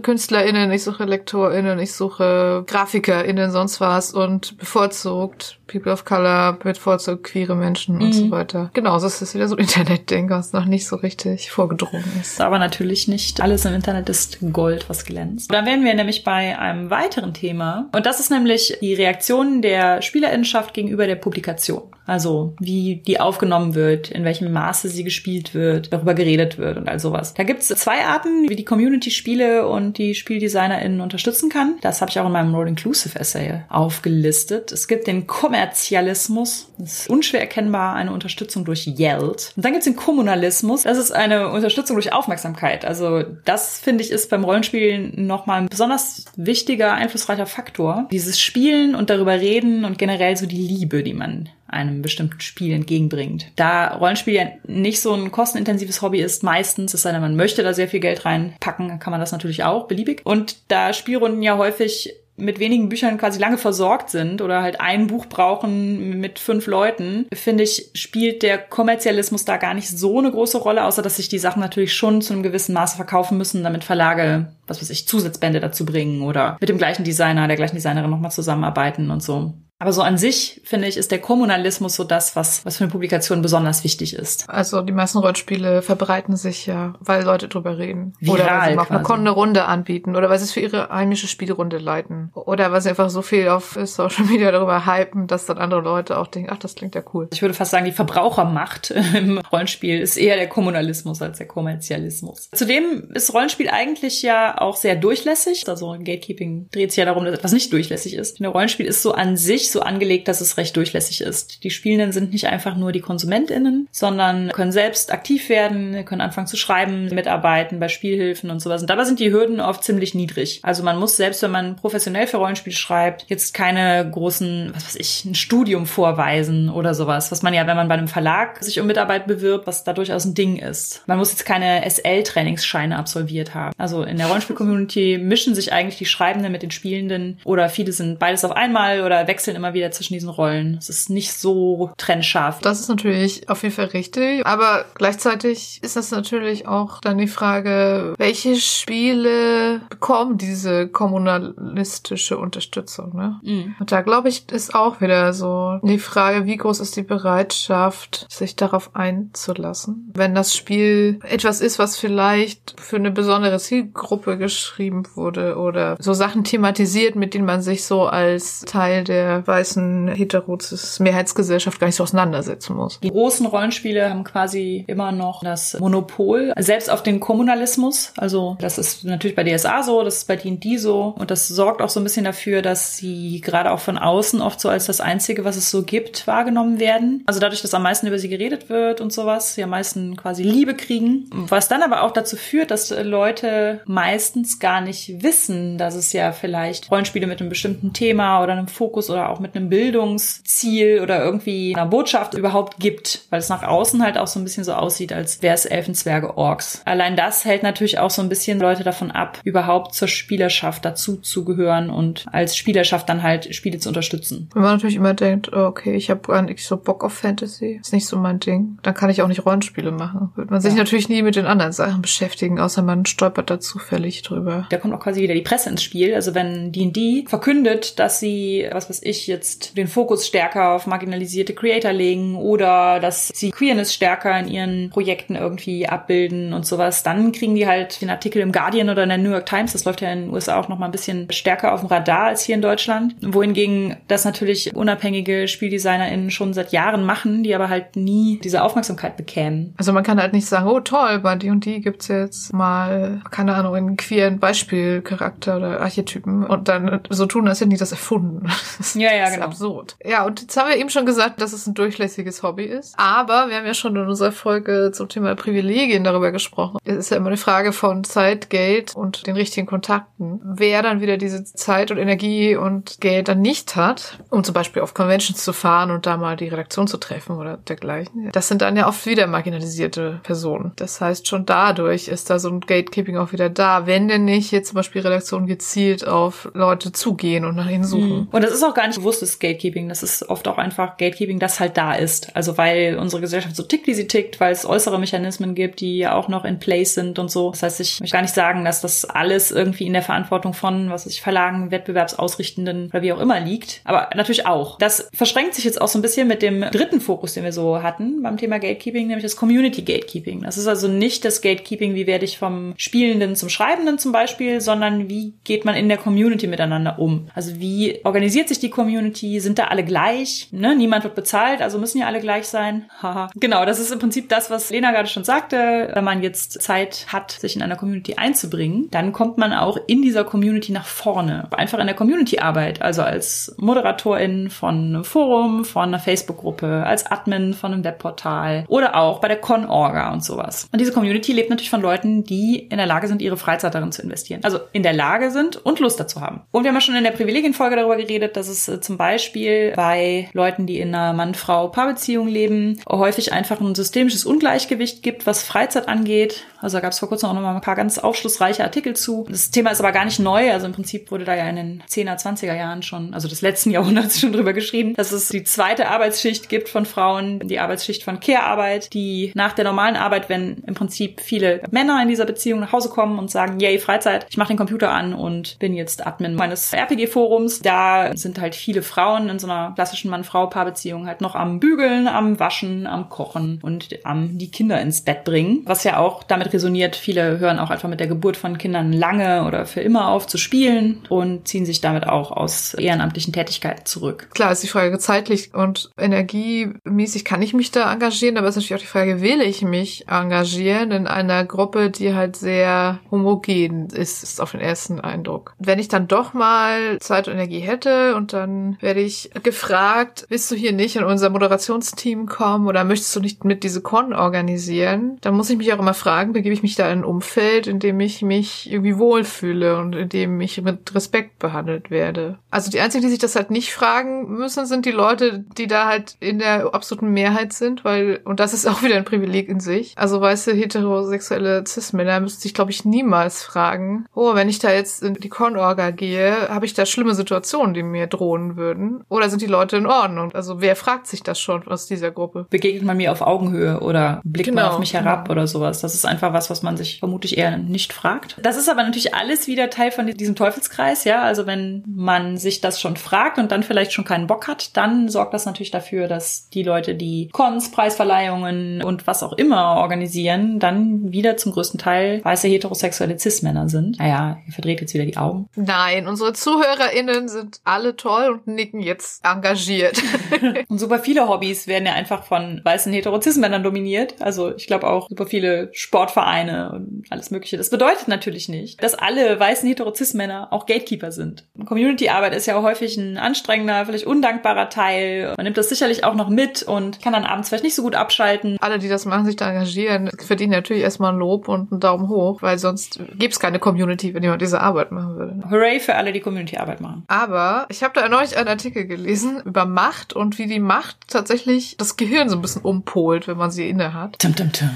KünstlerInnen, ich suche LektorInnen, ich suche GrafikerInnen, sonst was und bevorzugt People of Color, bevorzugt queere Menschen mhm. und so mhm. weiter. Genau, das ist wieder so ein Internetding, was noch nicht so richtig vorgedrungen ist. Aber natürlich nicht alles im Internet ist Gold, was glänzt. Dann wären wir nämlich bei einem weiteren Thema und das ist nämlich die Reaktion der Spielerinnenschaft gegenüber der Publikation. Also wie die aufgenommen wird, in welchem Maße sie gespielt wird, darüber geredet wird und all sowas. Da gibt es zwei Arten, wie die Community Spiele und die SpieldesignerInnen unterstützen kann. Das habe ich auch in meinem Road Inclusive Essay aufgelistet. Es gibt den Kommerzialismus. Das ist unschwer erkennbar eine Unterstützung durch Geld. Und dann gibt es den Kommunalismus. Das ist eine Unterstützung durch Aufmerksamkeit. Also das, finde ich, ist beim Rollenspielen nochmal ein besonders wichtiger, einflussreicher Faktor. Dieses Spielen und darüber reden und generell so die Liebe, die man einem bestimmten Spiel entgegenbringt. Da Rollenspiel ja nicht so ein kostenintensives Hobby ist, meistens, es sei denn, man möchte da sehr viel Geld reinpacken, kann man das natürlich auch, beliebig. Und da Spielrunden ja häufig mit wenigen Büchern quasi lange versorgt sind oder halt ein Buch brauchen mit fünf Leuten, finde ich, spielt der Kommerzialismus da gar nicht so eine große Rolle, außer dass sich die Sachen natürlich schon zu einem gewissen Maße verkaufen müssen, damit Verlage, was weiß ich, Zusatzbände dazu bringen oder mit dem gleichen Designer, der gleichen Designerin nochmal zusammenarbeiten und so. Aber so an sich, finde ich, ist der Kommunalismus so das, was, was für eine Publikation besonders wichtig ist. Also die meisten Rollenspiele verbreiten sich ja, weil Leute drüber reden. Viral oder weil sie auf einer Con eine Runde anbieten. Oder weil sie es für ihre heimische Spielrunde leiten. Oder weil sie einfach so viel auf Social Media darüber hypen, dass dann andere Leute auch denken, ach, das klingt ja cool. Ich würde fast sagen, die Verbrauchermacht im Rollenspiel ist eher der Kommunalismus als der Kommerzialismus. Zudem ist Rollenspiel eigentlich ja auch sehr durchlässig. Also Gatekeeping dreht sich ja darum, dass etwas nicht durchlässig ist. Ein Rollenspiel ist so an sich so angelegt, dass es recht durchlässig ist. Die Spielenden sind nicht einfach nur die KonsumentInnen, sondern können selbst aktiv werden, können anfangen zu schreiben, mitarbeiten bei Spielhilfen und sowas. Und dabei sind die Hürden oft ziemlich niedrig. Also man muss selbst, wenn man professionell für Rollenspiele schreibt, jetzt keine großen, was weiß ich, ein Studium vorweisen oder sowas, was man ja, wenn man bei einem Verlag sich um Mitarbeit bewirbt, was da durchaus ein Ding ist. Man muss jetzt keine SL-Trainingsscheine absolviert haben. Also in der Rollenspiel-Community mischen sich eigentlich die Schreibenden mit den Spielenden oder viele sind beides auf einmal oder wechseln immer wieder zwischen diesen Rollen. Es ist nicht so trennscharf. Das ist natürlich auf jeden Fall richtig. Aber gleichzeitig ist das natürlich auch dann die Frage, welche Spiele bekommen diese kommunalistische Unterstützung, ne? Mhm. Und da glaube ich, ist auch wieder so die Frage, wie groß ist die Bereitschaft, sich darauf einzulassen? Wenn das Spiel etwas ist, was vielleicht für eine besondere Zielgruppe geschrieben wurde oder so Sachen thematisiert, mit denen man sich so als Teil der weißen heterozis Mehrheitsgesellschaft gar nicht so auseinandersetzen muss. Die großen Rollenspiele haben quasi immer noch das Monopol, selbst auf den Kommunalismus. Also das ist natürlich bei DSA so, das ist bei D&D so und das sorgt auch so ein bisschen dafür, dass sie gerade auch von außen oft so als das Einzige, was es so gibt, wahrgenommen werden. Also dadurch, dass am meisten über sie geredet wird und sowas, sie am meisten quasi Liebe kriegen. Was dann aber auch dazu führt, dass Leute meistens gar nicht wissen, dass es ja vielleicht Rollenspiele mit einem bestimmten Thema oder einem Fokus oder auch mit einem Bildungsziel oder irgendwie einer Botschaft überhaupt gibt, weil es nach außen halt auch so ein bisschen so aussieht, als wäre es Elfenzwerge Orks. Allein das hält natürlich auch so ein bisschen Leute davon ab, überhaupt zur Spielerschaft dazu zu gehören und als Spielerschaft dann halt Spiele zu unterstützen. Wenn man natürlich immer denkt, oh, okay, ich habe gar nicht so Bock auf Fantasy, ist nicht so mein Ding, dann kann ich auch nicht Rollenspiele machen. Wird man sich ja. natürlich nie mit den anderen Sachen beschäftigen, außer man stolpert da zufällig drüber. Da kommt auch quasi wieder die Presse ins Spiel. Also wenn D&D verkündet, dass sie, was weiß ich, jetzt den Fokus stärker auf marginalisierte Creator legen oder dass sie Queerness stärker in ihren Projekten irgendwie abbilden und sowas, dann kriegen die halt den Artikel im Guardian oder in der New York Times. Das läuft ja in den USA auch noch mal ein bisschen stärker auf dem Radar als hier in Deutschland. Wohingegen das natürlich unabhängige SpieldesignerInnen schon seit Jahren machen, die aber halt nie diese Aufmerksamkeit bekämen. Also man kann halt nicht sagen, oh toll, bei die und die gibt's jetzt mal, keine Ahnung, einen queeren Beispielcharakter oder Archetypen und dann so tun, als hätten die das erfunden. Das ja, ja, ist genau. absurd. Ja, und jetzt haben wir eben schon gesagt, dass es ein durchlässiges Hobby ist. Aber wir haben ja schon in unserer Folge zum Thema Privilegien darüber gesprochen. Es ist ja immer eine Frage von Zeit, Geld und den richtigen Kontakten. Wer dann wieder diese Zeit und Energie und Geld dann nicht hat, um zum Beispiel auf Conventions zu fahren und da mal die Redaktion zu treffen oder dergleichen, das sind dann ja oft wieder marginalisierte Personen. Das heißt, schon dadurch ist da so ein Gatekeeping auch wieder da, wenn denn nicht jetzt zum Beispiel Redaktionen gezielt auf Leute zugehen und nach ihnen suchen. Und das ist auch gar nicht bewusstes Gatekeeping. Das ist oft auch einfach Gatekeeping, das halt da ist. Also weil unsere Gesellschaft so tickt, wie sie tickt, weil es äußere Mechanismen gibt, die ja auch noch in place sind und so. Das heißt, ich möchte gar nicht sagen, dass das alles irgendwie in der Verantwortung von, was ich Verlagen, Wettbewerbsausrichtenden oder wie auch immer liegt. Aber natürlich auch. Das verschränkt sich jetzt auch so ein bisschen mit dem dritten Fokus, den wir so hatten beim Thema Gatekeeping, nämlich das Community Gatekeeping. Das ist also nicht das Gatekeeping, wie werde ich vom Spielenden zum Schreibenden zum Beispiel, sondern wie geht man in der Community miteinander um? Also wie organisiert sich die Community? Sind da alle gleich? Ne? Niemand wird bezahlt, also müssen ja alle gleich sein. Haha. genau, das ist im Prinzip das, was Lena gerade schon sagte. Wenn man jetzt Zeit hat, sich in einer Community einzubringen, dann kommt man auch in dieser Community nach vorne. Einfach in der Community-Arbeit, also als Moderatorin von einem Forum, von einer Facebook-Gruppe, als Admin von einem Webportal oder auch bei der Con-Orga und sowas. Und diese Community lebt natürlich von Leuten, die in der Lage sind, ihre Freizeit darin zu investieren. Also in der Lage sind und Lust dazu haben. Und wir haben ja schon in der Privilegienfolge darüber geredet, dass es äh, zum Beispiel bei Leuten, die in einer Mann-Frau-Paarbeziehung leben, häufig einfach ein systemisches Ungleichgewicht gibt, was Freizeit angeht. Also da gab es vor kurzem auch noch mal ein paar ganz aufschlussreiche Artikel zu. Das Thema ist aber gar nicht neu. Also im Prinzip wurde da ja in den 10er, 20er Jahren schon, also des letzten Jahrhunderts schon drüber geschrieben, dass es die zweite Arbeitsschicht gibt von Frauen, die Arbeitsschicht von Care-Arbeit, die nach der normalen Arbeit, wenn im Prinzip viele Männer in dieser Beziehung nach Hause kommen und sagen, yay, Freizeit, ich mache den Computer an und bin jetzt Admin meines RPG-Forums. Da sind halt viele Frauen in so einer klassischen Mann-Frau-Paarbeziehung halt noch am Bügeln, am Waschen, am Kochen und am die Kinder ins Bett bringen. Was ja auch damit resoniert, viele hören auch einfach mit der Geburt von Kindern lange oder für immer auf zu spielen und ziehen sich damit auch aus ehrenamtlichen Tätigkeiten zurück. Klar ist die Frage zeitlich und energiemäßig kann ich mich da engagieren, aber es ist natürlich auch die Frage, will ich mich engagieren in einer Gruppe, die halt sehr homogen ist, ist auf den ersten Eindruck. Wenn ich dann doch mal Zeit und Energie hätte und dann werde ich gefragt, willst du hier nicht in unser Moderationsteam kommen oder möchtest du nicht mit diese Con organisieren, dann muss ich mich auch immer fragen, begebe ich mich da in ein Umfeld, in dem ich mich irgendwie wohlfühle und in dem ich mit Respekt behandelt werde. Also die einzigen, die sich das halt nicht fragen müssen, sind die Leute, die da halt in der absoluten Mehrheit sind, weil, und das ist auch wieder ein Privileg in sich. Also weiße heterosexuelle Cis-Männer müssen sich, glaube ich, niemals fragen, oh, wenn ich da jetzt in die Con-Orga gehe, habe ich da schlimme Situationen, die mir drohen würden? Oder sind die Leute in Ordnung? Also wer fragt sich das schon aus dieser Gruppe? Begegnet man mir auf Augenhöhe oder blickt man Genau, auf mich herab genau. oder sowas? Das ist einfach was, was man sich vermutlich eher nicht fragt. Das ist aber natürlich alles wieder Teil von diesem Teufelskreis, ja. Also wenn man sich das schon fragt und dann vielleicht schon keinen Bock hat, dann sorgt das natürlich dafür, dass die Leute, die Cons, Preisverleihungen und was auch immer organisieren, dann wieder zum größten Teil weiße heterosexuelle Cis-Männer sind. Naja, ihr verdreht jetzt wieder die Augen. Nein, unsere ZuhörerInnen sind alle toll und nicken jetzt engagiert. Und super viele Hobbys werden ja einfach von weißen Heterozismännern dominiert. Also ich glaube auch super viele Sportvereine und alles Mögliche. Das bedeutet natürlich nicht, dass alle weißen Heterozismänner auch Gatekeeper sind. Community-Arbeit ist ja häufig ein anstrengender, vielleicht undankbarer Teil. Man nimmt das sicherlich auch noch mit und kann dann abends vielleicht nicht so gut abschalten. alle, die das machen, sich da engagieren, verdienen natürlich erstmal ein Lob und einen Daumen hoch, weil sonst gäbe es keine Community, wenn jemand diese Arbeit machen würde. Hooray für alle, die Community-Arbeit machen. Aber ich habe da neulich einen Artikel gelesen über Macht und wie die Macht tatsächlich das Gehirn so ein bisschen umpolt, wenn man sie inne hat. Tum, tum, tum.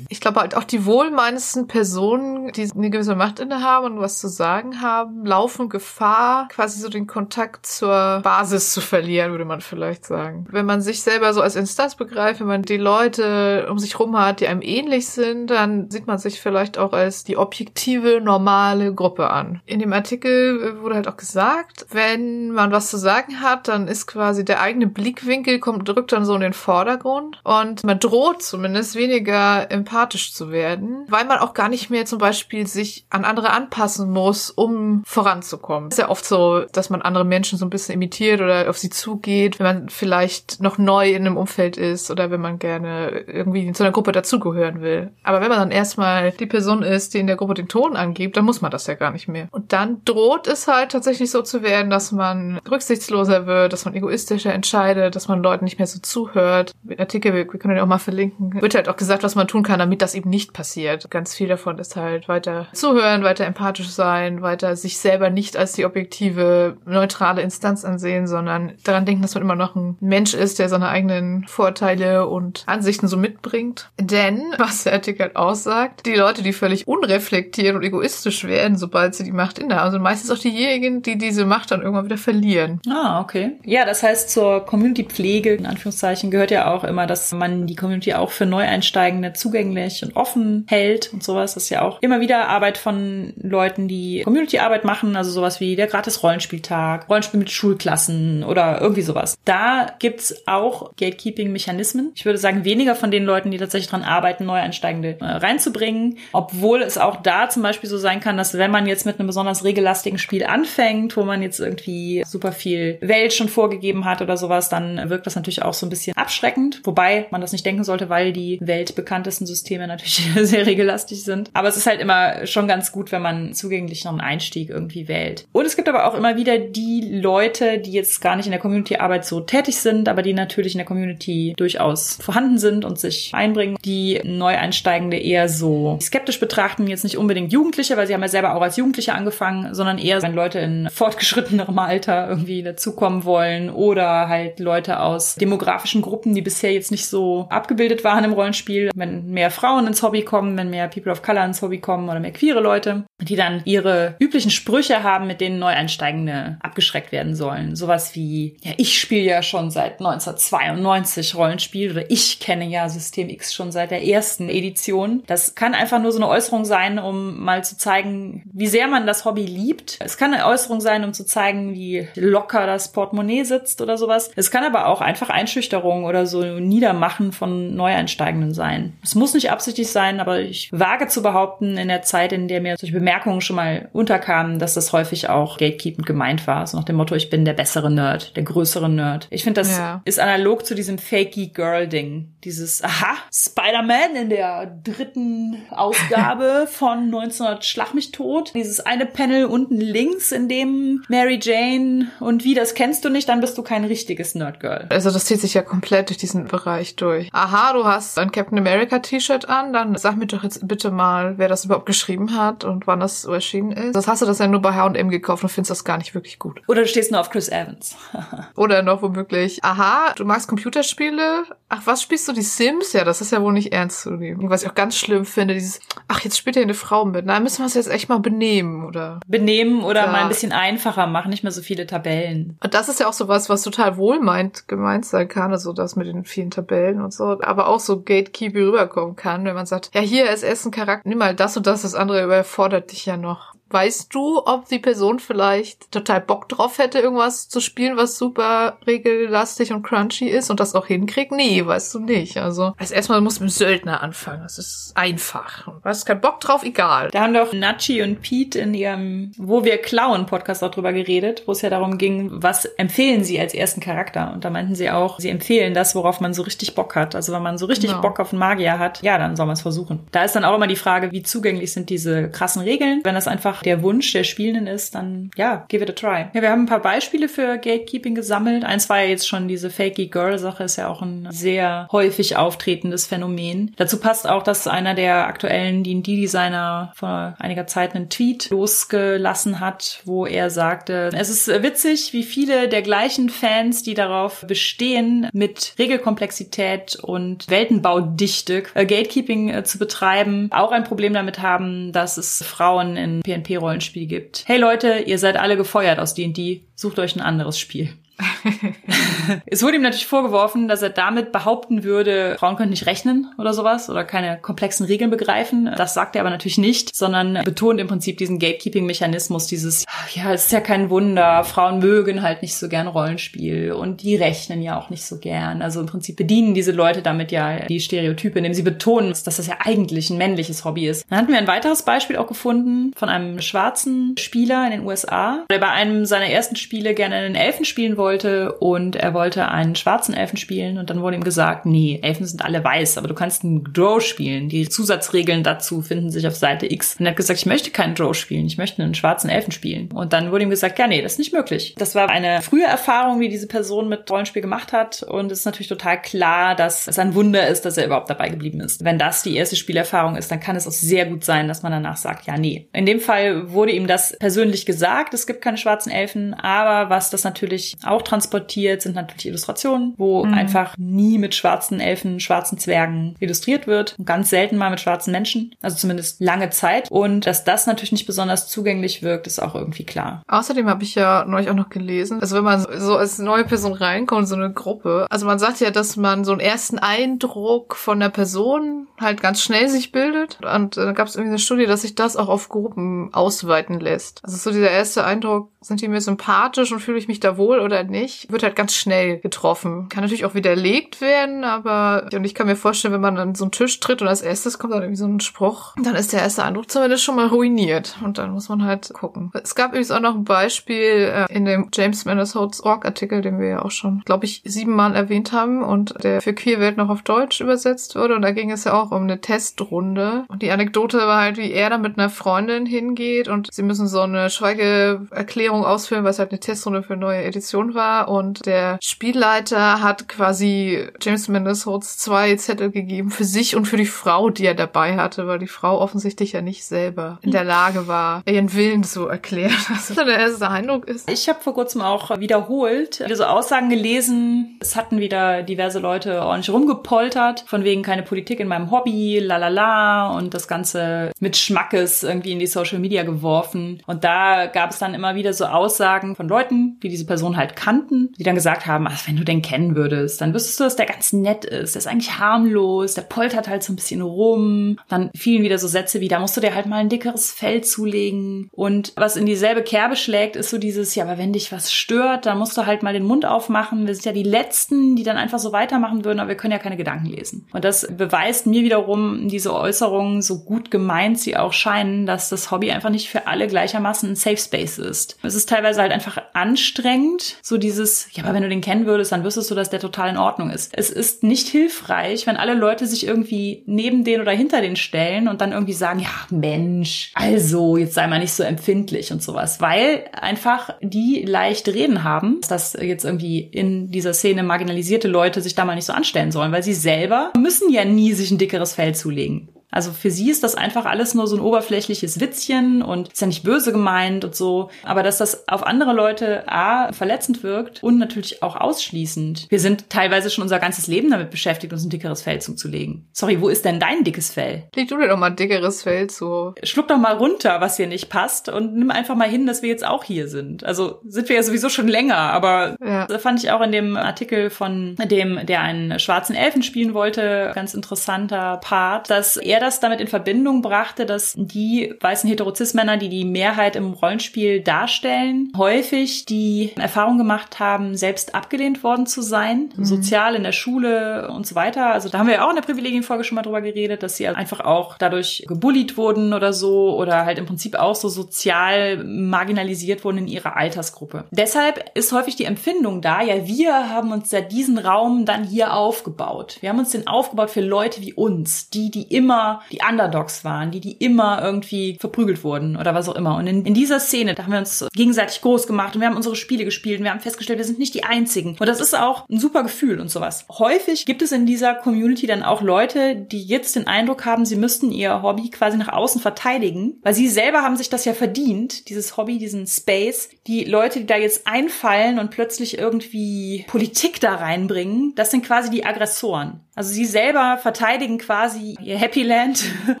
Ich glaube halt auch die wohlmeinendsten Personen, die eine gewisse Macht innehaben und was zu sagen haben, laufen Gefahr, quasi so den Kontakt zur Basis zu verlieren, würde man vielleicht sagen. Wenn man sich selber so als Instanz begreift, wenn man die Leute um sich rum hat, die einem ähnlich sind, dann sieht man sich vielleicht auch als die objektive, normale Gruppe an. In dem Artikel wurde halt auch gesagt, wenn man was zu sagen hat, dann ist quasi der eigene Blickwinkel kommt, drückt dann so in den Vordergrund und man droht zumindest weniger empathisch zu werden, weil man auch gar nicht mehr zum Beispiel sich an andere anpassen muss, um voranzukommen. Es ist ja oft so, dass man andere Menschen so ein bisschen imitiert oder auf sie zugeht, wenn man vielleicht noch neu in einem Umfeld ist oder wenn man gerne irgendwie zu einer Gruppe dazugehören will. Aber wenn man dann erstmal die Person ist, die in der Gruppe den Ton angibt, dann muss man das ja gar nicht mehr. Und dann droht es halt tatsächlich so zu werden, dass man rücksichtsloser wird, dass man egoistischer entscheidet, dass man Leuten nicht mehr so zuhört. Artikel, wir können den auch mal verlinken, wird halt auch gesagt, was man tun kann, damit das eben nicht passiert. Ganz viel davon ist halt weiter zuhören, weiter empathisch sein, weiter sich selber nicht als die objektive, neutrale Instanz ansehen, sondern daran denken, dass man immer noch ein Mensch ist, der seine eigenen Vorteile und Ansichten so mitbringt. Denn, was der Artikel halt aussagt, die Leute, die völlig unreflektiert und egoistisch werden, sobald sie die Macht innehaben, sind meistens auch diejenigen, die diese Macht dann irgendwann wieder verlieren. Ah, okay. Ja, das heißt, zur Community-Pflege, in Anführungszeichen, gehört ja auch immer, dass man die Community auch für Neueinsteigende zugänglich und offen hält und sowas. Das ist ja auch immer wieder Arbeit von Leuten, die Community-Arbeit machen, also sowas wie der gratis Rollenspieltag, Rollenspiel mit Schulklassen oder irgendwie sowas. Da gibt's auch Gatekeeping-Mechanismen. Ich würde sagen, weniger von den Leuten, die tatsächlich dran arbeiten, Neueinsteigende äh, reinzubringen. Obwohl es auch da zum Beispiel so sein kann, dass wenn man jetzt mit einem besonders regellastigen Spiel anfängt, wo man jetzt irgendwie super viel Welt schon vorgegeben hat oder sowas, dann wirkt das natürlich auch so ein bisschen abschreckend. Wobei man das nicht denken sollte, weil die weltbekanntesten Systeme natürlich sehr regellastig sind. Aber es ist halt immer schon ganz gut, wenn man zugänglich noch einen Einstieg irgendwie wählt. Und es gibt aber auch immer wieder die Leute, die jetzt gar nicht in der Community-Arbeit so tätig sind, aber die natürlich in der Community durchaus vorhanden sind und sich einbringen, die Neueinsteigende eher so skeptisch betrachten, jetzt nicht unbedingt Jugendliche, weil sie haben ja selber auch als Jugendliche angefangen, sondern eher, wenn Leute in fortgeschrittenerem Alter irgendwie dazukommen wollen oder halt Leute aus demografischen Gruppen, die bisher jetzt nicht so abgebildet waren im Rollenspiel, wenn mehr Frauen ins Hobby kommen, wenn mehr People of Color ins Hobby kommen oder mehr queere Leute, die dann ihre üblichen Sprüche haben, mit denen Neueinsteigende abgeschreckt werden sollen. Sowas wie, ja, ich spiele ja schon seit 1992 Rollenspiel oder ich kenne ja System X schon seit der ersten Edition. Das kann einfach nur so eine Äußerung sein, um mal zu zeigen, wie sehr man das Hobby liebt. Es kann eine Äußerung sein, um zu zeigen, wie locker das Portemonnaie sitzt oder sowas. Es kann aber auch einfach Einschüchterung oder so Niedermachen von Neueinsteigenden sein. Es muss nicht absichtlich sein, aber ich wage zu behaupten, in der Zeit, in der mir solche Bemerkungen schon mal unterkamen, dass das häufig auch gatekeepend gemeint war. So nach dem Motto, ich bin der bessere Nerd, der größere Nerd. Ich finde, das ja. ist analog zu diesem fakey Girl-Ding. Dieses, aha, Spider-Man in der dritten Ausgabe von 1900 Schlag mich tot. Dieses eine Panel unten links, in dem Mary Jane und wie, das kennst du nicht, dann bist du kein richtiges Nerdgirl. Also das zieht sich ja komplett durch diesen Bereich durch. Aha, du hast ein Captain America T-Shirt an, dann sag mir doch jetzt bitte mal, wer das überhaupt geschrieben hat und wann das so erschienen ist. Das hast du das ja nur bei H&M gekauft und findest das gar nicht wirklich gut. Oder du stehst nur auf Chris Evans. Oder noch womöglich, aha, du magst Computerspiele? Ach, was spielst du, die Sims? Ja, das ist ja wohl nicht ernst zu nehmen. Was ich auch ganz schlimm finde, dieses, ach, jetzt spielt ihr eine Frau mit. Na, müssen wir uns jetzt echt mal benehmen, oder? Benehmen oder ja. mal ein bisschen einfacher machen, nicht mehr so viele Tabellen. Und das ist ja auch so was, was total wohlmeint gemeint sein kann, also das mit den vielen Tabellen und so, aber auch so gatekeepy rüberkommen kann, wenn man sagt, ja, hier ist Essen Charakter, nimm mal das und das, das andere überfordert dich ja noch. Weißt du, ob die Person vielleicht total Bock drauf hätte, irgendwas zu spielen, was super regellastig und crunchy ist und das auch hinkriegt? Nee, weißt du nicht. Also, als erstmal muss mit Söldner anfangen. Das ist einfach. Und hast keinen Bock drauf? Egal. Da haben doch Nachi und Pete in ihrem Wo wir klauen Podcast auch drüber geredet, wo es ja darum ging, was empfehlen sie als ersten Charakter? Und da meinten sie auch, sie empfehlen das, worauf man so richtig Bock hat. Also, wenn man so richtig genau. Bock auf einen Magier hat, ja, dann soll man es versuchen. Da ist dann auch immer die Frage, wie zugänglich sind diese krassen Regeln. Wenn das einfach der Wunsch der Spielenden ist, dann ja, give it a try. Ja, wir haben ein paar Beispiele für Gatekeeping gesammelt. Eins war ja jetzt schon diese Fakey Girl Sache, ist ja auch ein sehr häufig auftretendes Phänomen. Dazu passt auch, dass einer der aktuellen D&D-Designer vor einiger Zeit einen Tweet losgelassen hat, wo er sagte, es ist witzig, wie viele der gleichen Fans, die darauf bestehen, mit Regelkomplexität und Weltenbaudichte äh, Gatekeeping äh, zu betreiben, auch ein Problem damit haben, dass es Frauen in PNP-Rollenspiel gibt. Hey Leute, ihr seid alle gefeuert aus D&D, sucht euch ein anderes Spiel. es wurde ihm natürlich vorgeworfen, dass er damit behaupten würde, Frauen können nicht rechnen oder sowas oder keine komplexen Regeln begreifen. Das sagt er aber natürlich nicht, sondern betont im Prinzip diesen Gatekeeping-Mechanismus, dieses, ja, es ist ja kein Wunder, Frauen mögen halt nicht so gern Rollenspiel und die rechnen ja auch nicht so gern. Also im Prinzip bedienen diese Leute damit ja die Stereotype, indem sie betonen, dass das ja eigentlich ein männliches Hobby ist. Dann hatten wir ein weiteres Beispiel auch gefunden von einem schwarzen Spieler in den USA, der bei einem seiner ersten Spiele gerne einen Elfen spielen wollte wollte und er wollte einen schwarzen Elfen spielen und dann wurde ihm gesagt, nee, Elfen sind alle weiß, aber du kannst einen Drow spielen. Die Zusatzregeln dazu finden sich auf Seite X. Und er hat gesagt, ich möchte keinen Drow spielen, ich möchte einen schwarzen Elfen spielen. Und dann wurde ihm gesagt, ja, nee, das ist nicht möglich. Das war eine frühe Erfahrung, die diese Person mit Rollenspiel gemacht hat und es ist natürlich total klar, dass es ein Wunder ist, dass er überhaupt dabei geblieben ist. Wenn das die erste Spielerfahrung ist, dann kann es auch sehr gut sein, dass man danach sagt, ja, nee. In dem Fall wurde ihm das persönlich gesagt, es gibt keine schwarzen Elfen, aber was das natürlich auch auch transportiert, sind natürlich Illustrationen, wo mhm. einfach nie mit schwarzen Elfen, schwarzen Zwergen illustriert wird. Und ganz selten mal mit schwarzen Menschen. Also zumindest lange Zeit. Und dass das natürlich nicht besonders zugänglich wirkt, ist auch irgendwie klar. Außerdem habe ich ja neulich auch noch gelesen, also wenn man so als neue Person reinkommt, so eine Gruppe, also man sagt ja, dass man so einen ersten Eindruck von der Person halt ganz schnell sich bildet. Und äh, da gab es irgendwie eine Studie, dass sich das auch auf Gruppen ausweiten lässt. Also so dieser erste Eindruck, sind die mir sympathisch und fühle ich mich da wohl oder nicht, wird halt ganz schnell getroffen. Kann natürlich auch widerlegt werden, aber und ich kann mir vorstellen, wenn man an so einen Tisch tritt und als erstes kommt dann irgendwie so ein Spruch, dann ist der erste Eindruck zumindest schon mal ruiniert und dann muss man halt gucken. Es gab übrigens auch noch ein Beispiel äh, in dem James Minnesota's Org Artikel, den wir ja auch schon, glaube ich, siebenmal erwähnt haben und der für Queerwelt noch auf Deutsch übersetzt wurde und da ging es ja auch um eine Testrunde und die Anekdote war halt, wie er da mit einer Freundin hingeht und sie müssen so eine Schweigeerklärung ausfüllen, was halt eine Testrunde für neue Edition war und der Spielleiter hat quasi James Minnesota's zwei Zettel gegeben für sich und für die Frau, die er dabei hatte, weil die Frau offensichtlich ja nicht selber in der Lage war, ihren Willen zu erklären. Was der erste Eindruck ist. Ich habe vor kurzem auch wiederholt diese Aussagen gelesen. Es hatten wieder diverse Leute ordentlich rumgepoltert, von wegen keine Politik in meinem Hobby, la la la und das Ganze mit Schmackes irgendwie in die Social Media geworfen. Und da gab es dann immer wieder so Aussagen von Leuten, die diese Person halt kannten kannten, die dann gesagt haben, ach, wenn du den kennen würdest, dann wüsstest du, dass der ganz nett ist, der ist eigentlich harmlos, der poltert halt so ein bisschen rum. Dann fielen wieder so Sätze wie, da musst du dir halt mal ein dickeres Fell zulegen. Und was in dieselbe Kerbe schlägt, ist so dieses, ja, aber wenn dich was stört, dann musst du halt mal den Mund aufmachen. Wir sind ja die Letzten, die dann einfach so weitermachen würden, aber wir können ja keine Gedanken lesen. Und das beweist mir wiederum diese Äußerungen, so gut gemeint sie auch scheinen, dass das Hobby einfach nicht für alle gleichermaßen ein Safe Space ist. Es ist teilweise halt einfach anstrengend, so dieses, ja, aber wenn du den kennen würdest, dann wüsstest du, dass der total in Ordnung ist. Es ist nicht hilfreich, wenn alle Leute sich irgendwie neben den oder hinter den stellen und dann irgendwie sagen, ja, Mensch, also, jetzt sei mal nicht so empfindlich und sowas, weil einfach die leicht reden haben, dass jetzt irgendwie in dieser Szene marginalisierte Leute sich da mal nicht so anstellen sollen, weil sie selber müssen ja nie sich ein dickeres Fell zulegen. Also für sie ist das einfach alles nur so ein oberflächliches Witzchen und ist ja nicht böse gemeint und so. Aber dass das auf andere Leute A verletzend wirkt und natürlich auch ausschließend. Wir sind teilweise schon unser ganzes Leben damit beschäftigt, uns ein dickeres Fell zuzulegen. Sorry, wo ist denn dein dickes Fell? Leg du dir doch mal ein dickeres Fell zu. Schluck doch mal runter, was dir nicht passt und nimm einfach mal hin, dass wir jetzt auch hier sind. Also sind wir ja sowieso schon länger, aber ja. da fand ich auch in dem Artikel von dem, der einen schwarzen Elfen spielen wollte, ganz interessanter Part, dass er das damit in Verbindung brachte, dass die weißen Heterozis-Männer, die die Mehrheit im Rollenspiel darstellen, häufig die Erfahrung gemacht haben, selbst abgelehnt worden zu sein, mhm. sozial in der Schule und so weiter. Also da haben wir ja auch in der Privilegienfolge schon mal drüber geredet, dass sie einfach auch dadurch gebullied wurden oder so oder halt im Prinzip auch so sozial marginalisiert wurden in ihrer Altersgruppe. Deshalb ist häufig die Empfindung da, ja, wir haben uns ja diesen Raum dann hier aufgebaut. Wir haben uns den aufgebaut für Leute wie uns, die, die immer die Underdogs waren, die, die immer irgendwie verprügelt wurden oder was auch immer. Und in, in dieser Szene, da haben wir uns gegenseitig groß gemacht und wir haben unsere Spiele gespielt und wir haben festgestellt, wir sind nicht die Einzigen. Und das ist auch ein super Gefühl und sowas. Häufig gibt es in dieser Community dann auch Leute, die jetzt den Eindruck haben, sie müssten ihr Hobby quasi nach außen verteidigen, weil sie selber haben sich das ja verdient, dieses Hobby, diesen Space. Die Leute, die da jetzt einfallen und plötzlich irgendwie Politik da reinbringen, das sind quasi die Aggressoren. Also sie selber verteidigen quasi ihr Happy Land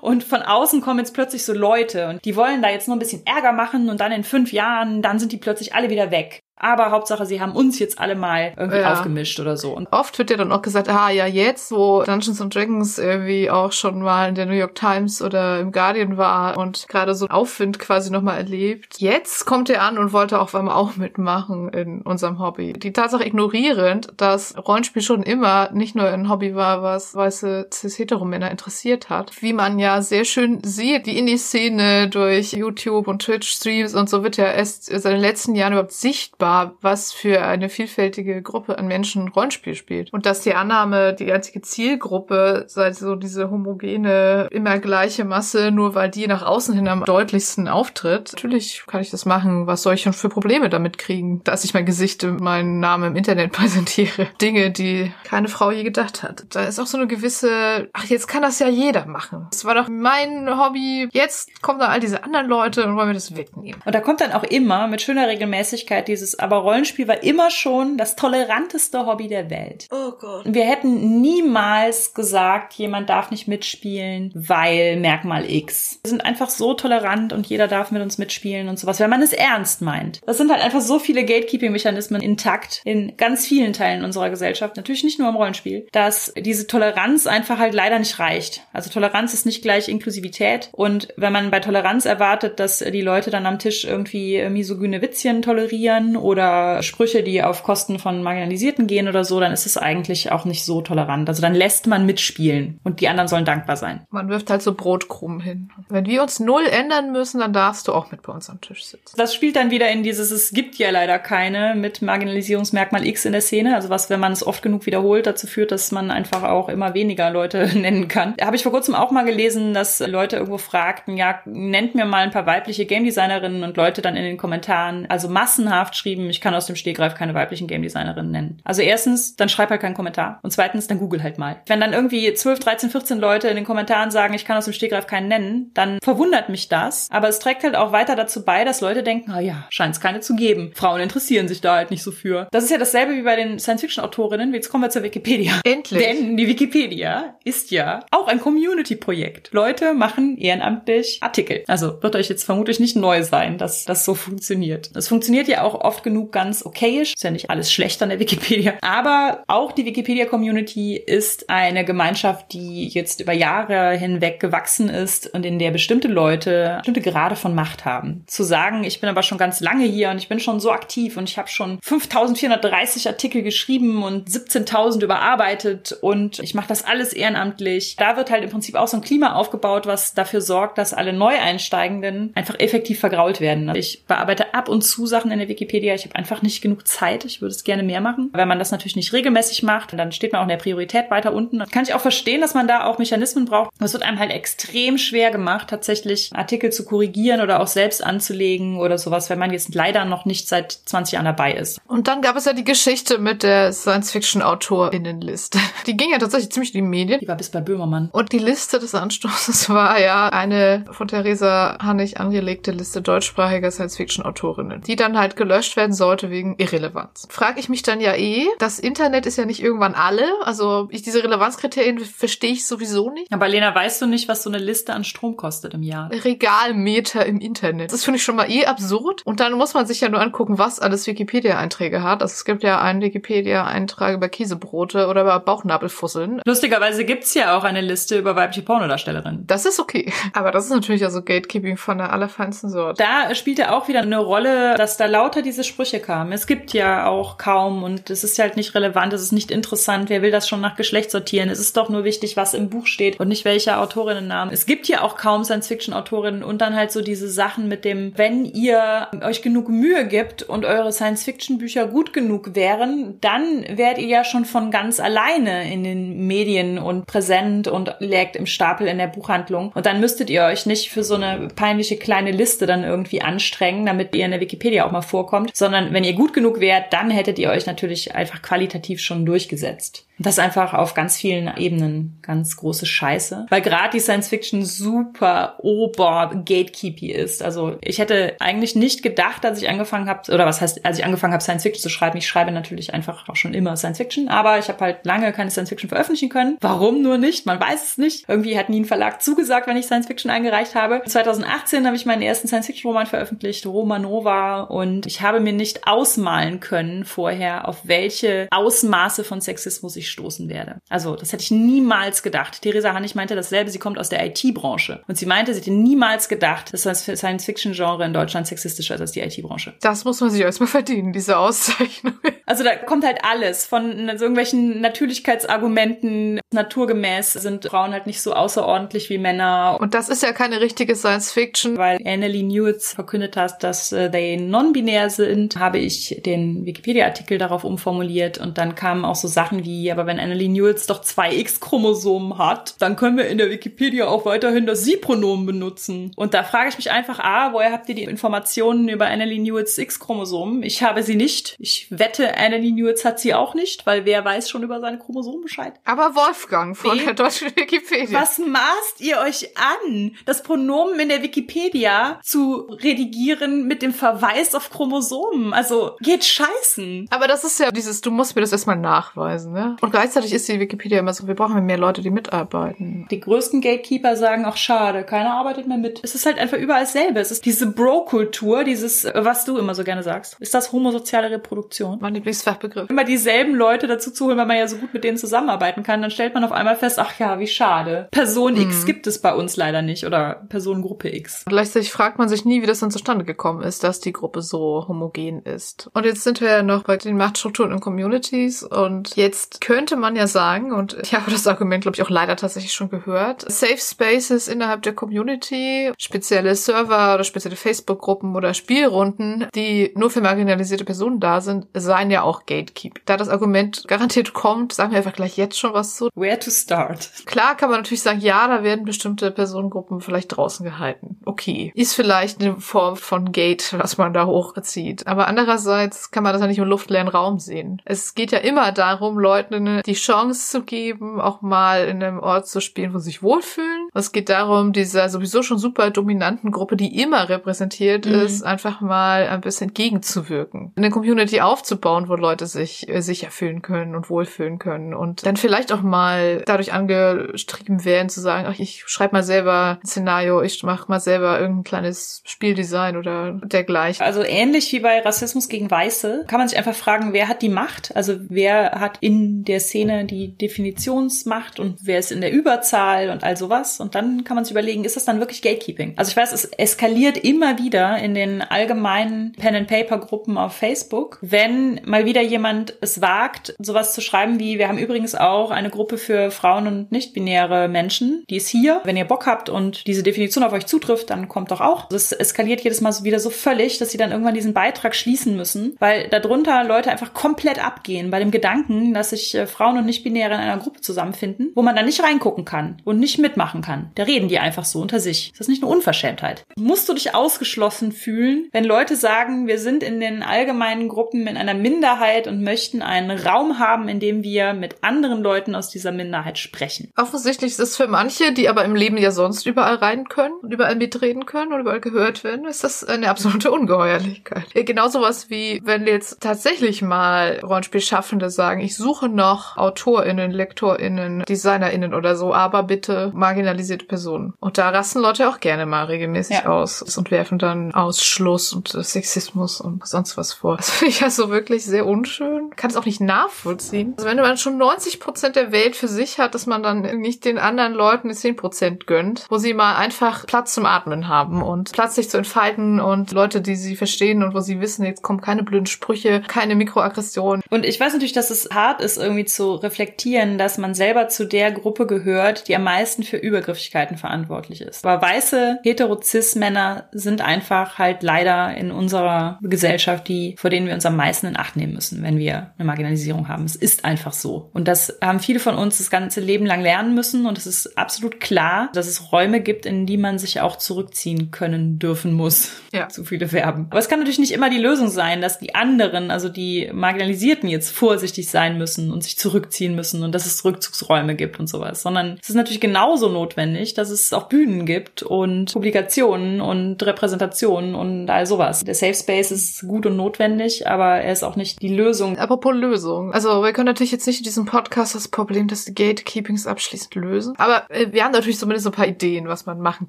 und von außen kommen jetzt plötzlich so Leute und die wollen da jetzt nur ein bisschen Ärger machen und dann in fünf Jahren, dann sind die plötzlich alle wieder weg. Aber Hauptsache, sie haben uns jetzt alle mal irgendwie ja. aufgemischt oder so. Und oft wird ja dann auch gesagt, ah ja, jetzt, wo Dungeons and Dragons irgendwie auch schon mal in der New York Times oder im Guardian war und gerade so Aufwind quasi nochmal erlebt, jetzt kommt er an und wollte auf einmal auch mitmachen in unserem Hobby. Die Tatsache ignorierend, dass Rollenspiel schon immer nicht nur ein Hobby war, was weiße cis-hetero-Männer interessiert hat. Wie man ja sehr schön sieht, die Indie-Szene durch YouTube und Twitch-Streams und so wird ja erst in den letzten Jahren überhaupt sichtbar war, was für eine vielfältige Gruppe an Menschen Rollenspiel spielt. Und dass die Annahme, die einzige Zielgruppe sei so diese homogene, immer gleiche Masse, nur weil die nach außen hin am deutlichsten auftritt. Natürlich kann ich das machen. Was soll ich schon für Probleme damit kriegen, dass ich mein Gesicht, meinen Namen im Internet präsentiere? Dinge, die keine Frau je gedacht hat. Da ist auch so eine gewisse, ach, jetzt kann das ja jeder machen. Das war doch mein Hobby. Jetzt kommen da all diese anderen Leute und wollen mir das wegnehmen. Und da kommt dann auch immer mit schöner Regelmäßigkeit dieses aber Rollenspiel war immer schon das toleranteste Hobby der Welt. Oh Gott. Wir hätten niemals gesagt, jemand darf nicht mitspielen, weil Merkmal X. Wir sind einfach so tolerant und jeder darf mit uns mitspielen und sowas, wenn man es ernst meint. Das sind halt einfach so viele Gatekeeping-Mechanismen intakt in ganz vielen Teilen unserer Gesellschaft, natürlich nicht nur im Rollenspiel, dass diese Toleranz einfach halt leider nicht reicht. Also Toleranz ist nicht gleich Inklusivität und wenn man bei Toleranz erwartet, dass die Leute dann am Tisch irgendwie misogyne Witzchen tolerieren oder Sprüche, die auf Kosten von Marginalisierten gehen oder so, dann ist es eigentlich auch nicht so tolerant. Also dann lässt man mitspielen und die anderen sollen dankbar sein. Man wirft halt so Brotkrumen hin. Wenn wir uns null ändern müssen, dann darfst du auch mit bei uns am Tisch sitzen. Das spielt dann wieder in dieses, es gibt ja leider keine mit Marginalisierungsmerkmal X in der Szene. Also was, wenn man es oft genug wiederholt, dazu führt, dass man einfach auch immer weniger Leute nennen kann. Habe ich vor kurzem auch mal gelesen, dass Leute irgendwo fragten, ja, nennt mir mal ein paar weibliche Game Designerinnen und Leute dann in den Kommentaren, also massenhaft schrieben, geschrieben, ich kann aus dem Stegreif keine weiblichen Game Designerinnen nennen. Also erstens, dann schreib halt keinen Kommentar. Und zweitens, dann google halt mal. Wenn dann irgendwie 12, 13, 14 Leute in den Kommentaren sagen, ich kann aus dem Stegreif keinen nennen, dann verwundert mich das. Aber es trägt halt auch weiter dazu bei, dass Leute denken, ah ja, scheint es keine zu geben. Frauen interessieren sich da halt nicht so für. Das ist ja dasselbe wie bei den Science-Fiction-Autorinnen. Jetzt kommen wir zur Wikipedia. Endlich. Denn die Wikipedia ist ja auch ein Community-Projekt. Leute machen ehrenamtlich Artikel. Also wird euch jetzt vermutlich nicht neu sein, dass das so funktioniert. Es funktioniert ja auch oft genug ganz okayisch. Ist ja nicht alles schlecht an der Wikipedia. Aber auch die Wikipedia-Community ist eine Gemeinschaft, die jetzt über Jahre hinweg gewachsen ist und in der bestimmte Leute bestimmte Grade von Macht haben. Zu sagen, ich bin aber schon ganz lange hier und ich bin schon so aktiv und ich habe schon 5430 Artikel geschrieben und 17.000 überarbeitet und ich mache das alles ehrenamtlich. Da wird halt im Prinzip auch so ein Klima aufgebaut, was dafür sorgt, dass alle Neueinsteigenden einfach effektiv vergrault werden. Ich bearbeite ab und zu Sachen in der Wikipedia, ja, ich habe einfach nicht genug Zeit, ich würde es gerne mehr machen. Wenn man das natürlich nicht regelmäßig macht, dann steht man auch in der Priorität weiter unten. Kann ich auch verstehen, dass man da auch Mechanismen braucht. Es wird einem halt extrem schwer gemacht, tatsächlich Artikel zu korrigieren oder auch selbst anzulegen oder sowas, wenn man jetzt leider noch nicht seit 20 Jahren dabei ist. Und dann gab es ja die Geschichte mit der Science-Fiction-AutorInnenliste. Die ging ja tatsächlich ziemlich in die Medien. Die war bis bei Böhmermann. Und die Liste des Anstoßes war ja eine von Theresa Hannig angelegte Liste deutschsprachiger Science-Fiction-Autorinnen, die dann halt gelöscht werden werden sollte wegen Irrelevanz. Frage ich mich dann ja eh, das Internet ist ja nicht irgendwann alle, also ich diese Relevanzkriterien verstehe ich sowieso nicht. Aber Lena, weißt du nicht, was so eine Liste an Strom kostet im Jahr? Regalmeter im Internet. Das finde ich schon mal eh absurd. Und dann muss man sich ja nur angucken, was alles Wikipedia-Einträge hat. Also es gibt ja einen Wikipedia-Eintrag über Käsebrote oder über Bauchnabelfusseln. Lustigerweise gibt's ja auch eine Liste über weibliche Pornodarstellerinnen. Das ist okay. Aber das ist natürlich also Gatekeeping von der allerfeinsten Sorte. Da spielt ja auch wieder eine Rolle, dass da lauter diese Sprüche kamen. Es gibt ja auch kaum und es ist halt nicht relevant, es ist nicht interessant. Wer will das schon nach Geschlecht sortieren? Es ist doch nur wichtig, was im Buch steht und nicht welcher Autorinnennamen. Es gibt ja auch kaum Science-Fiction-Autorinnen und dann halt so diese Sachen mit dem, wenn ihr euch genug Mühe gibt und eure Science-Fiction-Bücher gut genug wären, dann werdet ihr ja schon von ganz alleine in den Medien und präsent und lägt im Stapel in der Buchhandlung. Und dann müsstet ihr euch nicht für so eine peinliche kleine Liste dann irgendwie anstrengen, damit ihr in der Wikipedia auch mal vorkommt, sondern wenn ihr gut genug wärt, dann hättet ihr euch natürlich einfach qualitativ schon durchgesetzt. Das ist einfach auf ganz vielen Ebenen ganz große Scheiße. Weil gerade die Science Fiction super ober gatekeepy ist. Also ich hätte eigentlich nicht gedacht, als ich angefangen habe, oder was heißt, als ich angefangen habe, Science Fiction zu schreiben, ich schreibe natürlich einfach auch schon immer Science Fiction, aber ich habe halt lange keine Science Fiction veröffentlichen können. Warum nur nicht? Man weiß es nicht. Irgendwie hat nie ein Verlag zugesagt, wenn ich Science Fiction eingereicht habe. 2018 habe ich meinen ersten Science Fiction Roman veröffentlicht, Romanova, und ich habe mir nicht ausmalen können vorher, auf welche Ausmaße von Sexismus ich stoßen werde. Also, das hätte ich niemals gedacht. Theresa Hannig meinte dasselbe, sie kommt aus der IT-Branche. Und sie meinte, sie hätte niemals gedacht, dass das Science-Fiction-Genre in Deutschland sexistischer ist als die IT-Branche. Das muss man sich erstmal verdienen, diese Auszeichnung. Also da kommt halt alles von so irgendwelchen Natürlichkeitsargumenten. Naturgemäß sind Frauen halt nicht so außerordentlich wie Männer. Und das ist ja keine richtige Science-Fiction. Weil Annelie Newitz verkündet hat, dass äh, they non-binär sind, habe ich den Wikipedia-Artikel darauf umformuliert und dann kamen auch so Sachen wie, aber wenn Annelie Newitz doch zwei X-Chromosomen hat, dann können wir in der Wikipedia auch weiterhin das Sie-Pronomen benutzen. Und da frage ich mich einfach, ah, woher habt ihr die Informationen über Annelie Newitz X-Chromosomen? Ich habe sie nicht. Ich wette, Annelie Newitz hat sie auch nicht, weil wer weiß schon über seine Chromosomen Bescheid. Aber Wolfgang von B, der deutschen Wikipedia. Was maßt ihr euch an, das Pronomen in der Wikipedia zu redigieren mit dem Verweis auf Chromosomen? Also geht scheißen. Aber das ist ja dieses, du musst mir das erstmal nachweisen, ne? Und gleichzeitig ist die Wikipedia immer so, wir brauchen mehr Leute, die mitarbeiten. Die größten Gatekeeper sagen auch schade, keiner arbeitet mehr mit. Es ist halt einfach überall dasselbe. Es ist diese Bro-Kultur, dieses, was du immer so gerne sagst. Ist das homosoziale Reproduktion? Mein Lieblingsfachbegriff. Immer dieselben Leute dazu zu holen, weil man ja so gut mit denen zusammenarbeiten kann, dann stellt man auf einmal fest, ach ja, wie schade. Person X gibt es bei uns leider nicht oder Personengruppe X. Gleichzeitig fragt man sich nie, wie das dann zustande gekommen ist, dass die Gruppe so homogen ist. Und jetzt sind wir ja noch bei den Machtstrukturen und Communities und jetzt könnte man ja sagen, und ich habe das Argument, glaube ich, auch leider tatsächlich schon gehört, Safe Spaces innerhalb der Community, spezielle Server oder spezielle Facebook-Gruppen oder Spielrunden, die nur für marginalisierte Personen da sind, seien ja auch Gatekeep. Da das Argument garantiert kommt, sagen wir einfach gleich jetzt schon was zu. Where to start? Klar kann man natürlich sagen, ja, da werden bestimmte Personengruppen vielleicht draußen gehalten. Okay. Ist vielleicht eine Form von Gate, was man da hochzieht. Aber andererseits kann man das ja nicht im luftleeren Raum sehen. Es geht ja immer darum, Leuten die Chance zu geben, auch mal in einem Ort zu spielen, wo sie sich wohlfühlen. Es geht darum, dieser sowieso schon super dominanten Gruppe, die immer repräsentiert Mhm. ist, einfach mal ein bisschen gegenzuwirken. Eine Community aufzubauen, wo Leute sich äh, sicher fühlen können und wohlfühlen können und dann vielleicht auch mal dadurch angestrieben werden zu sagen, ach, ich schreibe mal selber ein Szenario, ich mache mal selber irgendein kleines Spieldesign oder dergleichen. Also ähnlich wie bei Rassismus gegen Weiße kann man sich einfach fragen, wer hat die Macht? Also wer hat in der Szene die Definitionsmacht und wer ist in der Überzahl und all sowas? Und dann kann man sich überlegen, ist das dann wirklich Gatekeeping? Also ich weiß, es eskaliert immer wieder in den allgemeinen Pen-and-Paper-Gruppen auf Facebook, wenn mal wieder jemand es wagt, sowas zu schreiben wie, wir haben übrigens auch eine Gruppe für Frauen und nicht-binäre Menschen, die ist hier. Wenn ihr Bock habt und diese Definition auf euch zutrifft, dann kommt doch auch. Das eskaliert jedes Mal wieder so völlig, dass sie dann irgendwann diesen Beitrag schließen müssen, weil darunter Leute einfach komplett abgehen bei dem Gedanken, dass sich äh, Frauen und Nicht-Binäre in einer Gruppe zusammenfinden, wo man dann nicht reingucken kann und nicht mitmachen kann. Da reden die einfach so unter sich. Ist das nicht eine Unverschämtheit? Musst du dich ausgeschlossen fühlen, wenn Leute sagen, wir sind in den allgemeinen Gruppen in einer Minderheit und möchten einen Raum haben, in dem wir mit anderen Leuten aus dieser Minderheit sprechen? Offensichtlich ist es für manche, die aber im Leben ja sonst überall rein können und überall mitreden können und überall gehört werden, ist das eine absolute Ungeheuerlichkeit. Genauso was wie, wenn jetzt tatsächlich mal Rollenspielschaffende sagen, ich suche noch noch AutorInnen, LektorInnen, DesignerInnen oder so, aber bitte marginalisierte Personen. Und da rasten Leute auch gerne mal regelmäßig ja. aus und werfen dann Ausschluss und Sexismus und sonst was vor. Das finde ich ja so wirklich sehr unschön. Kann es auch nicht nachvollziehen. Also wenn man schon 90 Prozent der Welt für sich hat, dass man dann nicht den anderen Leuten die 10 Prozent gönnt, wo sie mal einfach Platz zum Atmen haben und Platz sich zu entfalten und Leute, die sie verstehen und wo sie wissen, jetzt kommen keine blöden Sprüche, keine Mikroaggression. Und ich weiß natürlich, dass es hart ist, irgendwie zu reflektieren, dass man selber zu der Gruppe gehört, die am meisten für Übergriffigkeiten verantwortlich ist. Aber weiße Hetero-Cis-Männer sind einfach halt leider in unserer Gesellschaft die, vor denen wir uns am meisten in Acht nehmen müssen, wenn wir eine Marginalisierung haben. Es ist einfach so. Und das haben viele von uns das ganze Leben lang lernen müssen. Und es ist absolut klar, dass es Räume gibt, in die man sich auch zurückziehen können dürfen muss. Ja. Zu viele Verben. Aber es kann natürlich nicht immer die Lösung sein, dass die anderen, also die Marginalisierten jetzt vorsichtig sein müssen und sich zurückziehen müssen und dass es Rückzugsräume gibt und sowas, sondern es ist natürlich genauso notwendig, dass es auch Bühnen gibt und Publikationen und Repräsentationen und all sowas. Der Safe Space ist gut und notwendig, aber er ist auch nicht die Lösung. Apropos Lösung. Also wir können natürlich jetzt nicht in diesem Podcast das Problem des Gatekeepings abschließend lösen, aber äh, wir haben natürlich zumindest ein paar Ideen, was man machen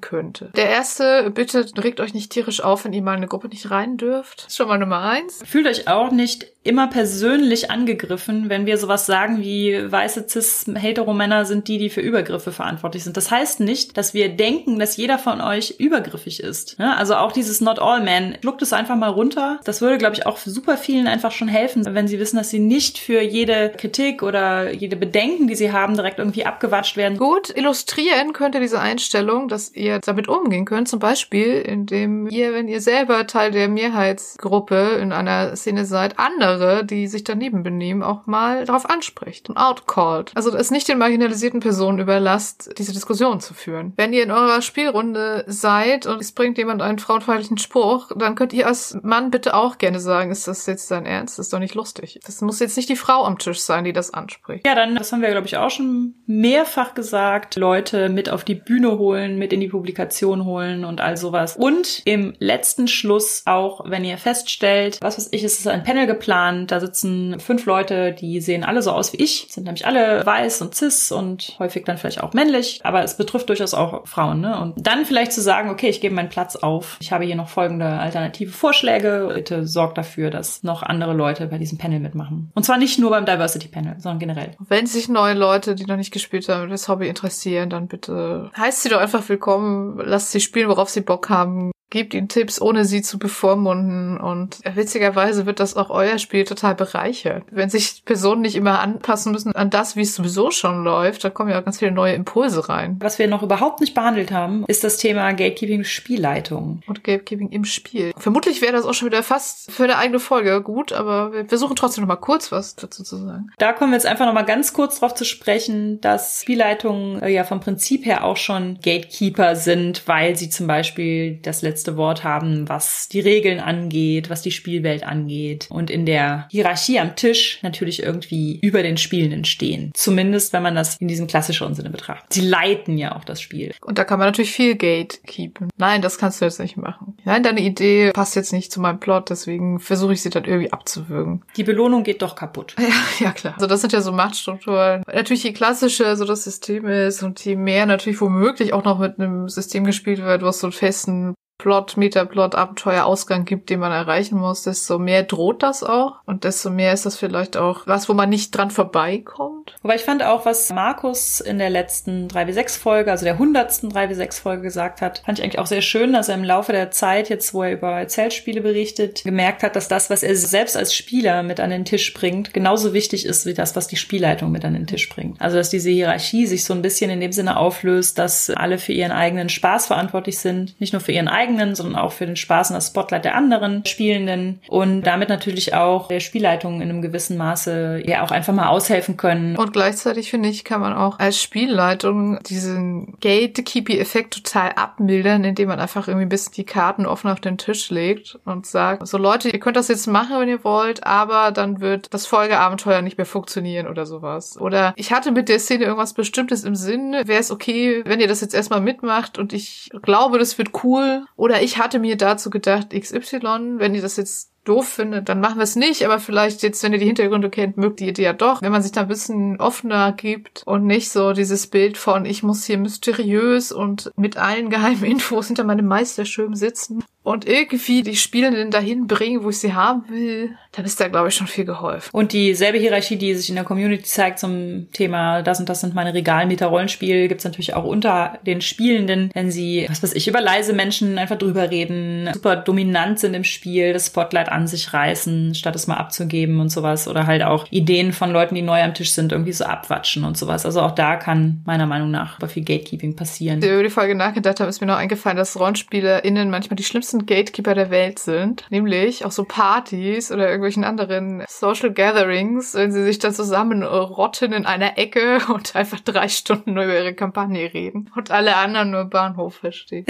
könnte. Der erste, bitte regt euch nicht tierisch auf, wenn ihr mal in eine Gruppe nicht rein dürft. Das ist schon mal Nummer eins. Fühlt euch auch nicht immer persönlich angegriffen, wenn wir sowas sagen wie weiße cis Heteromänner sind die, die für Übergriffe verantwortlich sind. Das heißt nicht, dass wir denken, dass jeder von euch übergriffig ist. Also auch dieses Not All Men, schluckt es einfach mal runter. Das würde, glaube ich, auch super vielen einfach schon helfen, wenn sie wissen, dass sie nicht für jede Kritik oder jede Bedenken, die sie haben, direkt irgendwie abgewatscht werden. Gut illustrieren könnte diese Einstellung, dass ihr damit umgehen könnt, zum Beispiel, indem ihr, wenn ihr selber Teil der Mehrheitsgruppe in einer Szene seid, andere andere, die sich daneben benehmen, auch mal darauf anspricht und outcallt. Also es nicht den marginalisierten Personen überlasst, diese Diskussion zu führen. Wenn ihr in eurer Spielrunde seid und es bringt jemand einen frauenfeindlichen Spruch, dann könnt ihr als Mann bitte auch gerne sagen, ist das jetzt dein Ernst? Das ist doch nicht lustig. Das muss jetzt nicht die Frau am Tisch sein, die das anspricht. Ja, dann, das haben wir, glaube ich, auch schon mehrfach gesagt, Leute mit auf die Bühne holen, mit in die Publikation holen und all sowas. Und im letzten Schluss auch, wenn ihr feststellt, was weiß ich, es ist ein Panel geplant, geplant. Da sitzen fünf Leute, die sehen alle so aus wie ich, sind nämlich alle weiß und cis und häufig dann vielleicht auch männlich, aber es betrifft durchaus auch Frauen. Ne? Und dann vielleicht zu sagen, okay, ich gebe meinen Platz auf. Ich habe hier noch folgende alternative Vorschläge. Bitte sorgt dafür, dass noch andere Leute bei diesem Panel mitmachen. Und zwar nicht nur beim Diversity Panel, sondern generell. Wenn sich neue Leute, die noch nicht gespielt haben, das Hobby interessieren, dann bitte heißt sie doch einfach willkommen, lasst sie spielen, worauf sie Bock haben gebt ihnen Tipps, ohne sie zu bevormunden. Und witzigerweise wird das auch euer Spiel total bereichert. Wenn sich Personen nicht immer anpassen müssen an das, wie es sowieso schon läuft, dann kommen ja auch ganz viele neue Impulse rein. Was wir noch überhaupt nicht behandelt haben, ist das Thema Gatekeeping Spielleitung. Und Gatekeeping im Spiel. Vermutlich wäre das auch schon wieder fast für eine eigene Folge gut, aber wir versuchen trotzdem noch mal kurz was dazu zu sagen. Da kommen wir jetzt einfach noch mal ganz kurz drauf zu sprechen, dass Spielleitungen äh, ja vom Prinzip her auch schon Gatekeeper sind, weil sie zum Beispiel das letzte letzte Wort haben, was die Regeln angeht, was die Spielwelt angeht und in der Hierarchie am Tisch natürlich irgendwie über den Spielenden stehen. Zumindest, wenn man das in diesem klassischeren Sinne betrachtet. Sie leiten ja auch das Spiel. Und da kann man natürlich viel gatekeepen. Nein, das kannst du jetzt nicht machen. Nein, deine Idee passt jetzt nicht zu meinem Plot, deswegen versuche ich sie dann irgendwie abzuwürgen. Die Belohnung geht doch kaputt. Ja, ja klar. Also das sind ja so Machtstrukturen. Natürlich je klassischer so das System ist und je mehr natürlich womöglich auch noch mit einem System gespielt wird, was so einen festen Plot, Metaplot, Abenteuer, Ausgang gibt, den man erreichen muss, desto mehr droht das auch und desto mehr ist das vielleicht auch was, wo man nicht dran vorbeikommt. Wobei ich fand auch, was Markus in der letzten 3W6-Folge, also der hundertsten 3W6-Folge gesagt hat, fand ich eigentlich auch sehr schön, dass er im Laufe der Zeit, jetzt wo er über Erzählspiele berichtet, gemerkt hat, dass das, was er selbst als Spieler mit an den Tisch bringt, genauso wichtig ist wie das, was die Spielleitung mit an den Tisch bringt. Also dass diese Hierarchie sich so ein bisschen in dem Sinne auflöst, dass alle für ihren eigenen Spaß verantwortlich sind, nicht nur für ihren eigenen eigenen, sondern auch für den Spaß und das Spotlight der anderen Spielenden und damit natürlich auch der Spielleitung in einem gewissen Maße ja auch einfach mal aushelfen können. Und gleichzeitig finde ich, kann man auch als Spielleitung diesen Gatekeepy-Effekt total abmildern, indem man einfach irgendwie ein bisschen die Karten offen auf den Tisch legt und sagt, so Leute, ihr könnt das jetzt machen, wenn ihr wollt, aber dann wird das Folgeabenteuer nicht mehr funktionieren oder sowas. Oder ich hatte mit der Szene irgendwas Bestimmtes im Sinn, wäre es okay, wenn ihr das jetzt erstmal mitmacht und ich glaube, das wird cool oder ich hatte mir dazu gedacht, XY, wenn ihr das jetzt doof findet, dann machen wir es nicht. Aber vielleicht jetzt, wenn ihr die Hintergründe kennt, mögt ihr die ja doch. Wenn man sich da ein bisschen offener gibt und nicht so dieses Bild von, ich muss hier mysteriös und mit allen geheimen Infos hinter meinem Meisterschirm sitzen und irgendwie die Spielenden dahin bringen, wo ich sie haben will, dann ist da, glaube ich, schon viel geholfen. Und dieselbe Hierarchie, die sich in der Community zeigt zum Thema, das und das sind meine Regalmeter Rollenspiel, gibt's natürlich auch unter den Spielenden, wenn sie, was weiß ich, über leise Menschen einfach drüber reden, super dominant sind im Spiel, das Spotlight an sich reißen, statt es mal abzugeben und sowas. Oder halt auch Ideen von Leuten, die neu am Tisch sind, irgendwie so abwatschen und sowas. Also auch da kann meiner Meinung nach super viel Gatekeeping passieren. Über die Folge nachgedacht habe, ist mir noch eingefallen, dass RollenspielerInnen manchmal die schlimmsten größten Gatekeeper der Welt sind. Nämlich auch so Partys oder irgendwelchen anderen Social Gatherings, wenn sie sich dann zusammenrotten in einer Ecke und einfach drei Stunden nur über ihre Kampagne reden und alle anderen nur Bahnhof verstehen.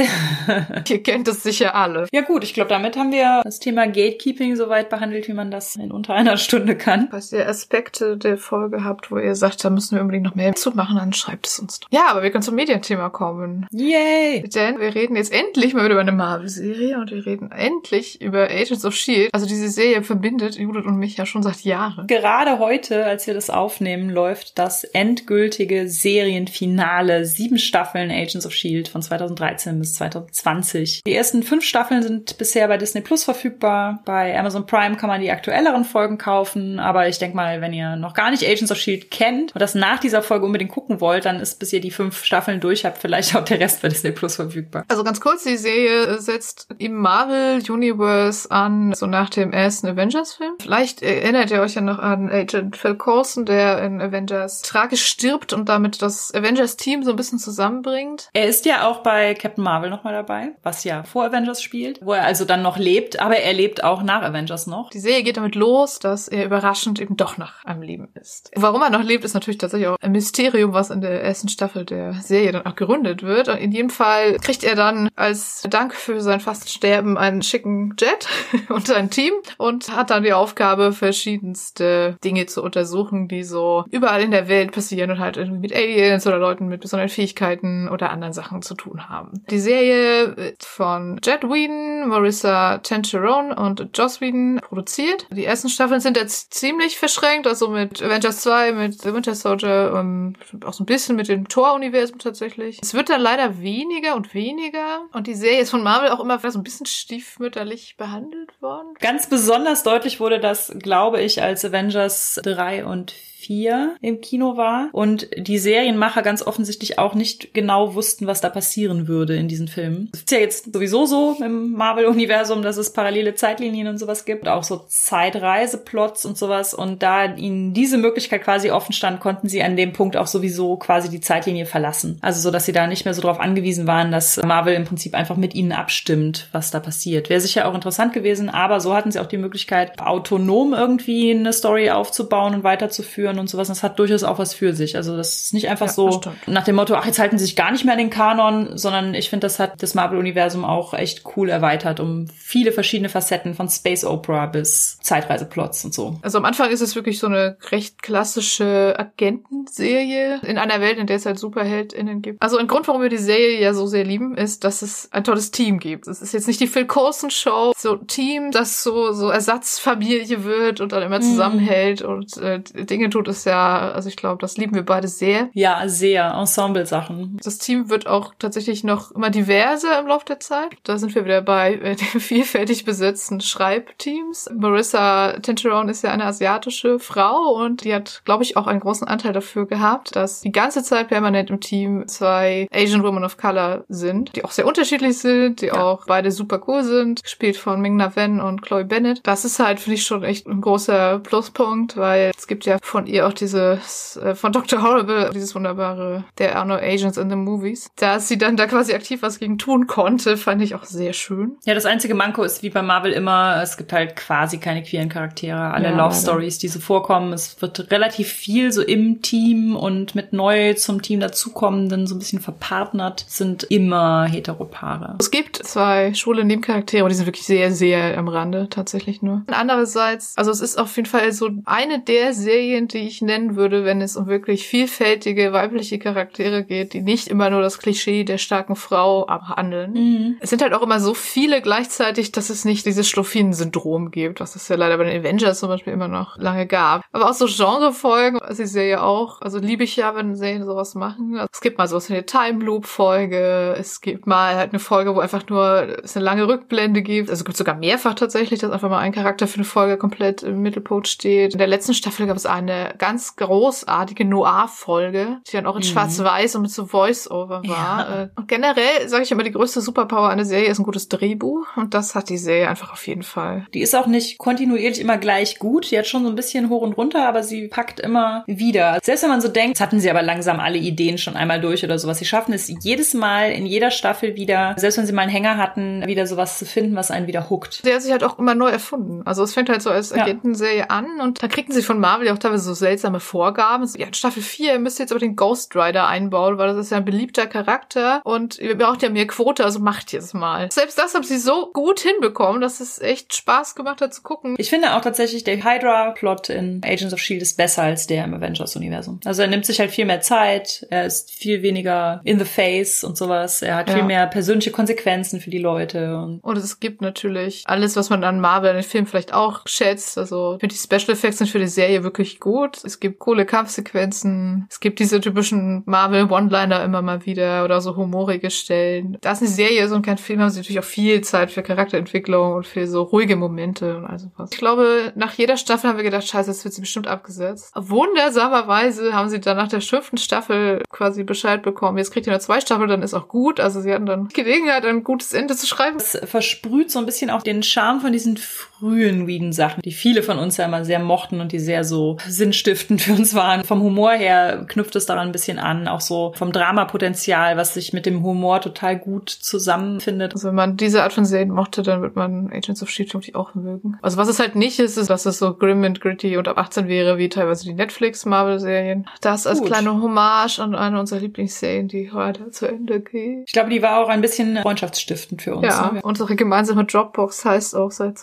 Ihr kennt es sicher alle. Ja gut, ich glaube, damit haben wir das Thema Gatekeeping so weit behandelt, wie man das in unter einer Stunde kann. Falls ihr Aspekte der Folge habt, wo ihr sagt, da müssen wir unbedingt noch mehr zu machen, dann schreibt es uns. Doch. Ja, aber wir können zum Medienthema kommen. Yay! Denn wir reden jetzt endlich mal wieder über eine Marvel-Serie und wir reden endlich über Agents of S.H.I.E.L.D. Also diese Serie verbindet Judith und mich ja schon seit Jahren. Gerade heute, als wir das aufnehmen, läuft das endgültige Serienfinale. Sieben Staffeln Agents of S.H.I.E.L.D. von 2013 bis 2020. Die ersten fünf Staffeln sind bisher bei Disney Plus verfügbar. Bei Amazon Prime kann man die aktuelleren Folgen kaufen. Aber ich denke mal, wenn ihr noch gar nicht Agents of S.H.I.E.L.D. kennt und das nach dieser Folge unbedingt gucken wollt, dann ist bis ihr die fünf Staffeln durch habt, vielleicht auch der Rest bei Disney Plus verfügbar. Also ganz kurz, die Serie setzt im Marvel Universe an, so nach dem ersten Avengers-Film. Vielleicht erinnert ihr euch ja noch an Agent Phil Coulson, der in Avengers tragisch stirbt und damit das Avengers-Team so ein bisschen zusammenbringt. Er ist ja auch bei Captain Marvel nochmal dabei, was ja vor Avengers spielt, wo er also dann noch lebt, aber er lebt auch nach Avengers noch. Die Serie geht damit los, dass er überraschend eben doch noch am Leben ist. Warum er noch lebt, ist natürlich tatsächlich auch ein Mysterium, was in der ersten Staffel der Serie dann auch geründet wird. Und in jedem Fall kriegt er dann als Dank für sein fast Sterben einen schicken Jet und ein Team und hat dann die Aufgabe, verschiedenste Dinge zu untersuchen, die so überall in der Welt passieren und halt irgendwie mit Aliens oder Leuten mit besonderen Fähigkeiten oder anderen Sachen zu tun haben. Die Serie wird von Jet Whedon, Marissa Tancherone und Joss Whedon produziert. Die ersten Staffeln sind jetzt ziemlich verschränkt, also mit Avengers 2, mit The Winter Soldier, um, ähm, auch so ein bisschen mit dem Thor-Universum tatsächlich. Es wird dann leider weniger und weniger und die Serie ist von Marvel auch immer so bisschen stiefmütterlich behandelt worden. Ganz besonders deutlich wurde das, glaube ich, als Avengers 3 und 4 im Kino war und die Serienmacher ganz offensichtlich auch nicht genau wussten, was da passieren würde in diesen Filmen. Es ist ja jetzt sowieso so im Marvel-Universum, dass es parallele Zeitlinien und sowas gibt, auch so Zeitreiseplots und sowas und da ihnen diese Möglichkeit quasi offen stand, konnten sie an dem Punkt auch sowieso quasi die Zeitlinie verlassen. Also so, dass sie da nicht mehr so darauf angewiesen waren, dass Marvel im Prinzip einfach mit ihnen abstimmt, was da passiert. Wäre sicher auch interessant gewesen, aber so hatten sie auch die Möglichkeit, autonom irgendwie eine Story aufzubauen und weiterzuführen können und sowas. Das hat durchaus auch was für sich. Also das ist nicht einfach ja, so nach dem Motto, ach, jetzt halten sie sich gar nicht mehr an den Kanon, sondern ich finde, das hat das Marvel-Universum auch echt cool erweitert um viele verschiedene Facetten von Space Opera bis Zeitreiseplots und so. Also am Anfang ist es wirklich so eine recht klassische Agentenserie in einer Welt, in der es halt SuperheldInnen gibt. Also ein Grund, warum wir die Serie ja so sehr lieben, ist, dass es ein tolles Team gibt. Es ist jetzt nicht die Phil Coulson Show, so Team, das so, so Ersatzfamilie wird und dann immer mhm. zusammenhält mm. und äh, Dinge tut, ist ja, also ich glaube, das lieben wir beide sehr. Ja, sehr. Ensemble-Sachen. Das Team wird auch tatsächlich noch immer diverser im Laufe der Zeit. Da sind wir wieder bei äh, den vielfältig besetzten Schreibteams. Marissa Tincheron ist ja eine asiatische Frau und die hat, glaube ich, auch einen großen Anteil dafür gehabt, dass die ganze Zeit permanent im Team zwei Asian Women of Color sind, die auch sehr unterschiedlich sind, die ja. auch beide super cool sind, gespielt von Ming Na Wen und Chloe Bennett. Das ist halt, finde ich, schon echt ein großer Pluspunkt, weil es gibt ja von ihr auch dieses, äh, von Dr. Horrible, dieses wunderbare, There are no Agents in the movies. Da sie dann da quasi aktiv was gegen tun konnte, fand ich auch sehr schön. Ja, das einzige Manko ist wie bei Marvel immer, es gibt halt quasi keine queeren Charaktere. Alle ja, Love Stories, die so vorkommen, es wird relativ viel so im Team und mit neu zum Team dazukommenden so ein bisschen verpartnert, sind immer Heteropaare. Es gibt zwei schwule Nebencharaktere, aber die sind wirklich sehr, sehr am Rande tatsächlich nur. Andererseits, also es ist auf jeden Fall so eine der Serien, die ich nennen würde, wenn es um wirklich vielfältige weibliche Charaktere geht, die nicht immer nur das Klischee der starken Frau abhandeln. Mhm. Es sind halt auch immer so viele gleichzeitig, dass es nicht dieses Schloffinen-Syndrom gibt, was es ja leider bei den Avengers zum Beispiel immer noch lange gab. Aber auch so Genrefolgen, also die Serie auch, also liebe ich ja, wenn Serien sowas machen. Also es gibt mal sowas wie eine Time Loop Folge, es gibt mal halt eine Folge, wo einfach nur es eine lange Rückblende gibt. Also es gibt sogar mehrfach tatsächlich, dass einfach mal ein Charakter für eine Folge komplett im Mittelpunkt steht. In der letzten Staffel gab es eine ganz großartige Noir-Folge, die dann auch in Mhm. Schwarz-Weiß und mit so Voice-Over war. Ja. Äh, Und generell sage ich immer, die größte Superpower einer Serie ist ein gutes Drehbuch und das hat die Serie einfach auf jeden Fall. Die ist auch nicht kontinuierlich immer gleich gut. Die hat schon so ein bisschen hoch und runter, aber sie packt immer wieder. Selbst wenn man so denkt, hatten sie aber langsam alle Ideen schon einmal durch oder sowas. Sie schaffen es jedes Mal in jeder Staffel wieder, selbst wenn sie mal einen Hänger hatten, wieder sowas zu finden, was einen wieder huckt. Sie hat sich halt auch immer neu erfunden. Also es fängt halt so als Ja. Agentenserie an und da kriegen sie von Marvel ja auch teilweise so seltsame Vorgaben. Ja, in Staffel 4 müsst ihr jetzt aber den Ghost Rider einbauen, weil das ist ja ein beliebter Charakter und ihr braucht ja mehr Quote, also macht jetzt mal. Selbst das haben sie so gut hinbekommen, dass es echt Spaß gemacht hat zu gucken. Ich finde auch tatsächlich, der Hydra-Plot in Agents of S.H.I.E.L.D. ist besser als der im Avengers-Universum. Also er nimmt sich halt viel mehr Zeit, er ist viel weniger in the face und sowas. Er hat Ja. viel mehr persönliche Konsequenzen für die Leute. Und Und es gibt natürlich alles, was man an Marvel in den Filmen vielleicht auch schätzt. Also ich finde die Special Effects sind für die Serie wirklich gut. Es gibt coole Kampfsequenzen. Es gibt diese typischen Marvel One-Liner immer mal wieder oder so humorige Stellen. Da es eine Serie ist und kein Film, haben sie natürlich auch viel Zeit für Charakterentwicklung und für so ruhige Momente und all sowas. Ich glaube, nach jeder Staffel haben wir gedacht, scheiße, jetzt wird sie bestimmt abgesetzt. Wundersamerweise haben sie dann nach der fünften Staffel quasi Bescheid bekommen. Jetzt kriegt ihr nur zwei Staffeln, dann ist auch gut. Also sie hatten dann Gelegenheit, ein gutes Ende zu schreiben. es versprüht so ein bisschen auch den Charme von diesen Whedon-Sachen, die viele von uns ja immer sehr mochten und die sehr so sinnstiftend für uns waren. Vom Humor her knüpft es daran ein bisschen an, auch so vom Dramapotenzial, was sich mit dem Humor total gut zusammenfindet. Also wenn man diese Art von Serien mochte, dann wird man Agents of S.H.I.E.L.D. vermutlich auch mögen. Also was es halt nicht ist, ist, dass es so grim and gritty und ab 18 wäre, wie teilweise die Netflix-Marvel-Serien. Das als Gut. kleine Hommage an eine unserer Lieblingsserien, die heute zu Ende geht. Ich glaube, die war auch ein bisschen freundschaftsstiftend für uns. Ja, ne? unsere gemeinsame Dropbox heißt auch seit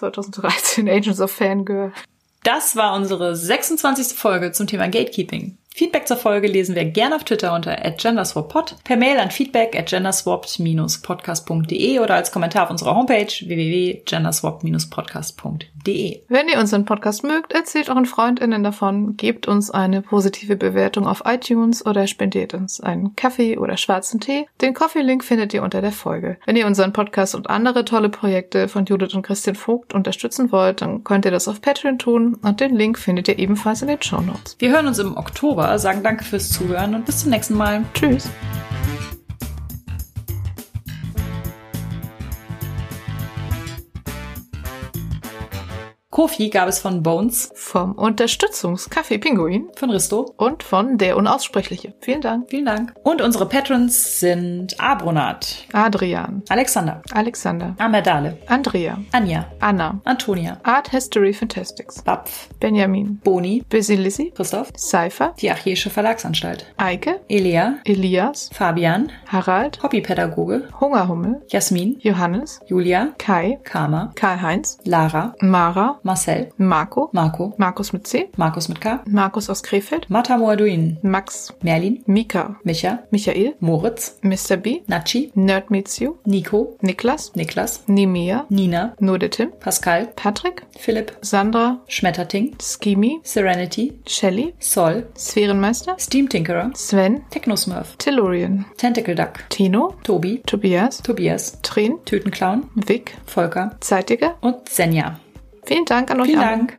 2013 Agents of Fangirl. Das war unsere 26. Folge zum Thema Gatekeeping. Feedback zur Folge lesen wir gerne auf Twitter unter @genderswappod, per Mail an feedback at genderswapped-podcast.de oder als Kommentar auf unserer Homepage www.genderswap-podcast.de. Wenn ihr unseren Podcast mögt, erzählt euren FreundInnen davon, gebt uns eine positive Bewertung auf iTunes oder spendiert uns einen Kaffee oder schwarzen Tee. Den Coffee-Link findet ihr unter der Folge. Wenn ihr unseren Podcast und andere tolle Projekte von Judith und Christian Vogt unterstützen wollt, dann könnt ihr das auf Patreon tun und den Link findet ihr ebenfalls in den Show Notes. Wir hören uns im Oktober, sagen danke fürs Zuhören und bis zum nächsten Mal. Tschüss! Kofi gab es von Bones, Vom Unterstützungskaffee Pinguin. von Risto. und von Der Unaussprechliche. Vielen Dank. Vielen Dank. Und unsere Patrons sind Abronat, Adrian, Alexander, Alexander, Amerdale, Andrea, Anja, Anna, Antonia, Art History Fantastics, Bapf, Benjamin, Boni, Busy Lizzy, Christoph, Cypher, die Archäische Verlagsanstalt, Eike, Elea, Elias, Fabian, Harald, Hobbypädagoge, Hungerhummel, Jasmin, Johannes, Julia, Kai, Karma, Karl-Heinz, Lara, Mara, Marcel, Marco, Marco, Markus mit C, Markus mit K, Markus aus Krefeld, Mata Moaduin, Max, Merlin, Mika, Micha, Michael, Moritz, Mr. B, Nachi, Nerd Meets You, Nico, Niklas, Niklas, Nimea, Nina, Nur der Tim, Pascal, Patrick, Philipp, Sandra, Schmetterting, Skimi, Serenity, Shelly, Sol, Sphärenmeister, Steam Tinkerer, Sven, Technosmurf, Tellurian, Tentacle Duck, Tino, Tobi, Tobias, Tobias, Trin, Tütenclown, Vic, Volker. Zeitiger. und Senja. Vielen Dank an euch Vielen alle. Dank.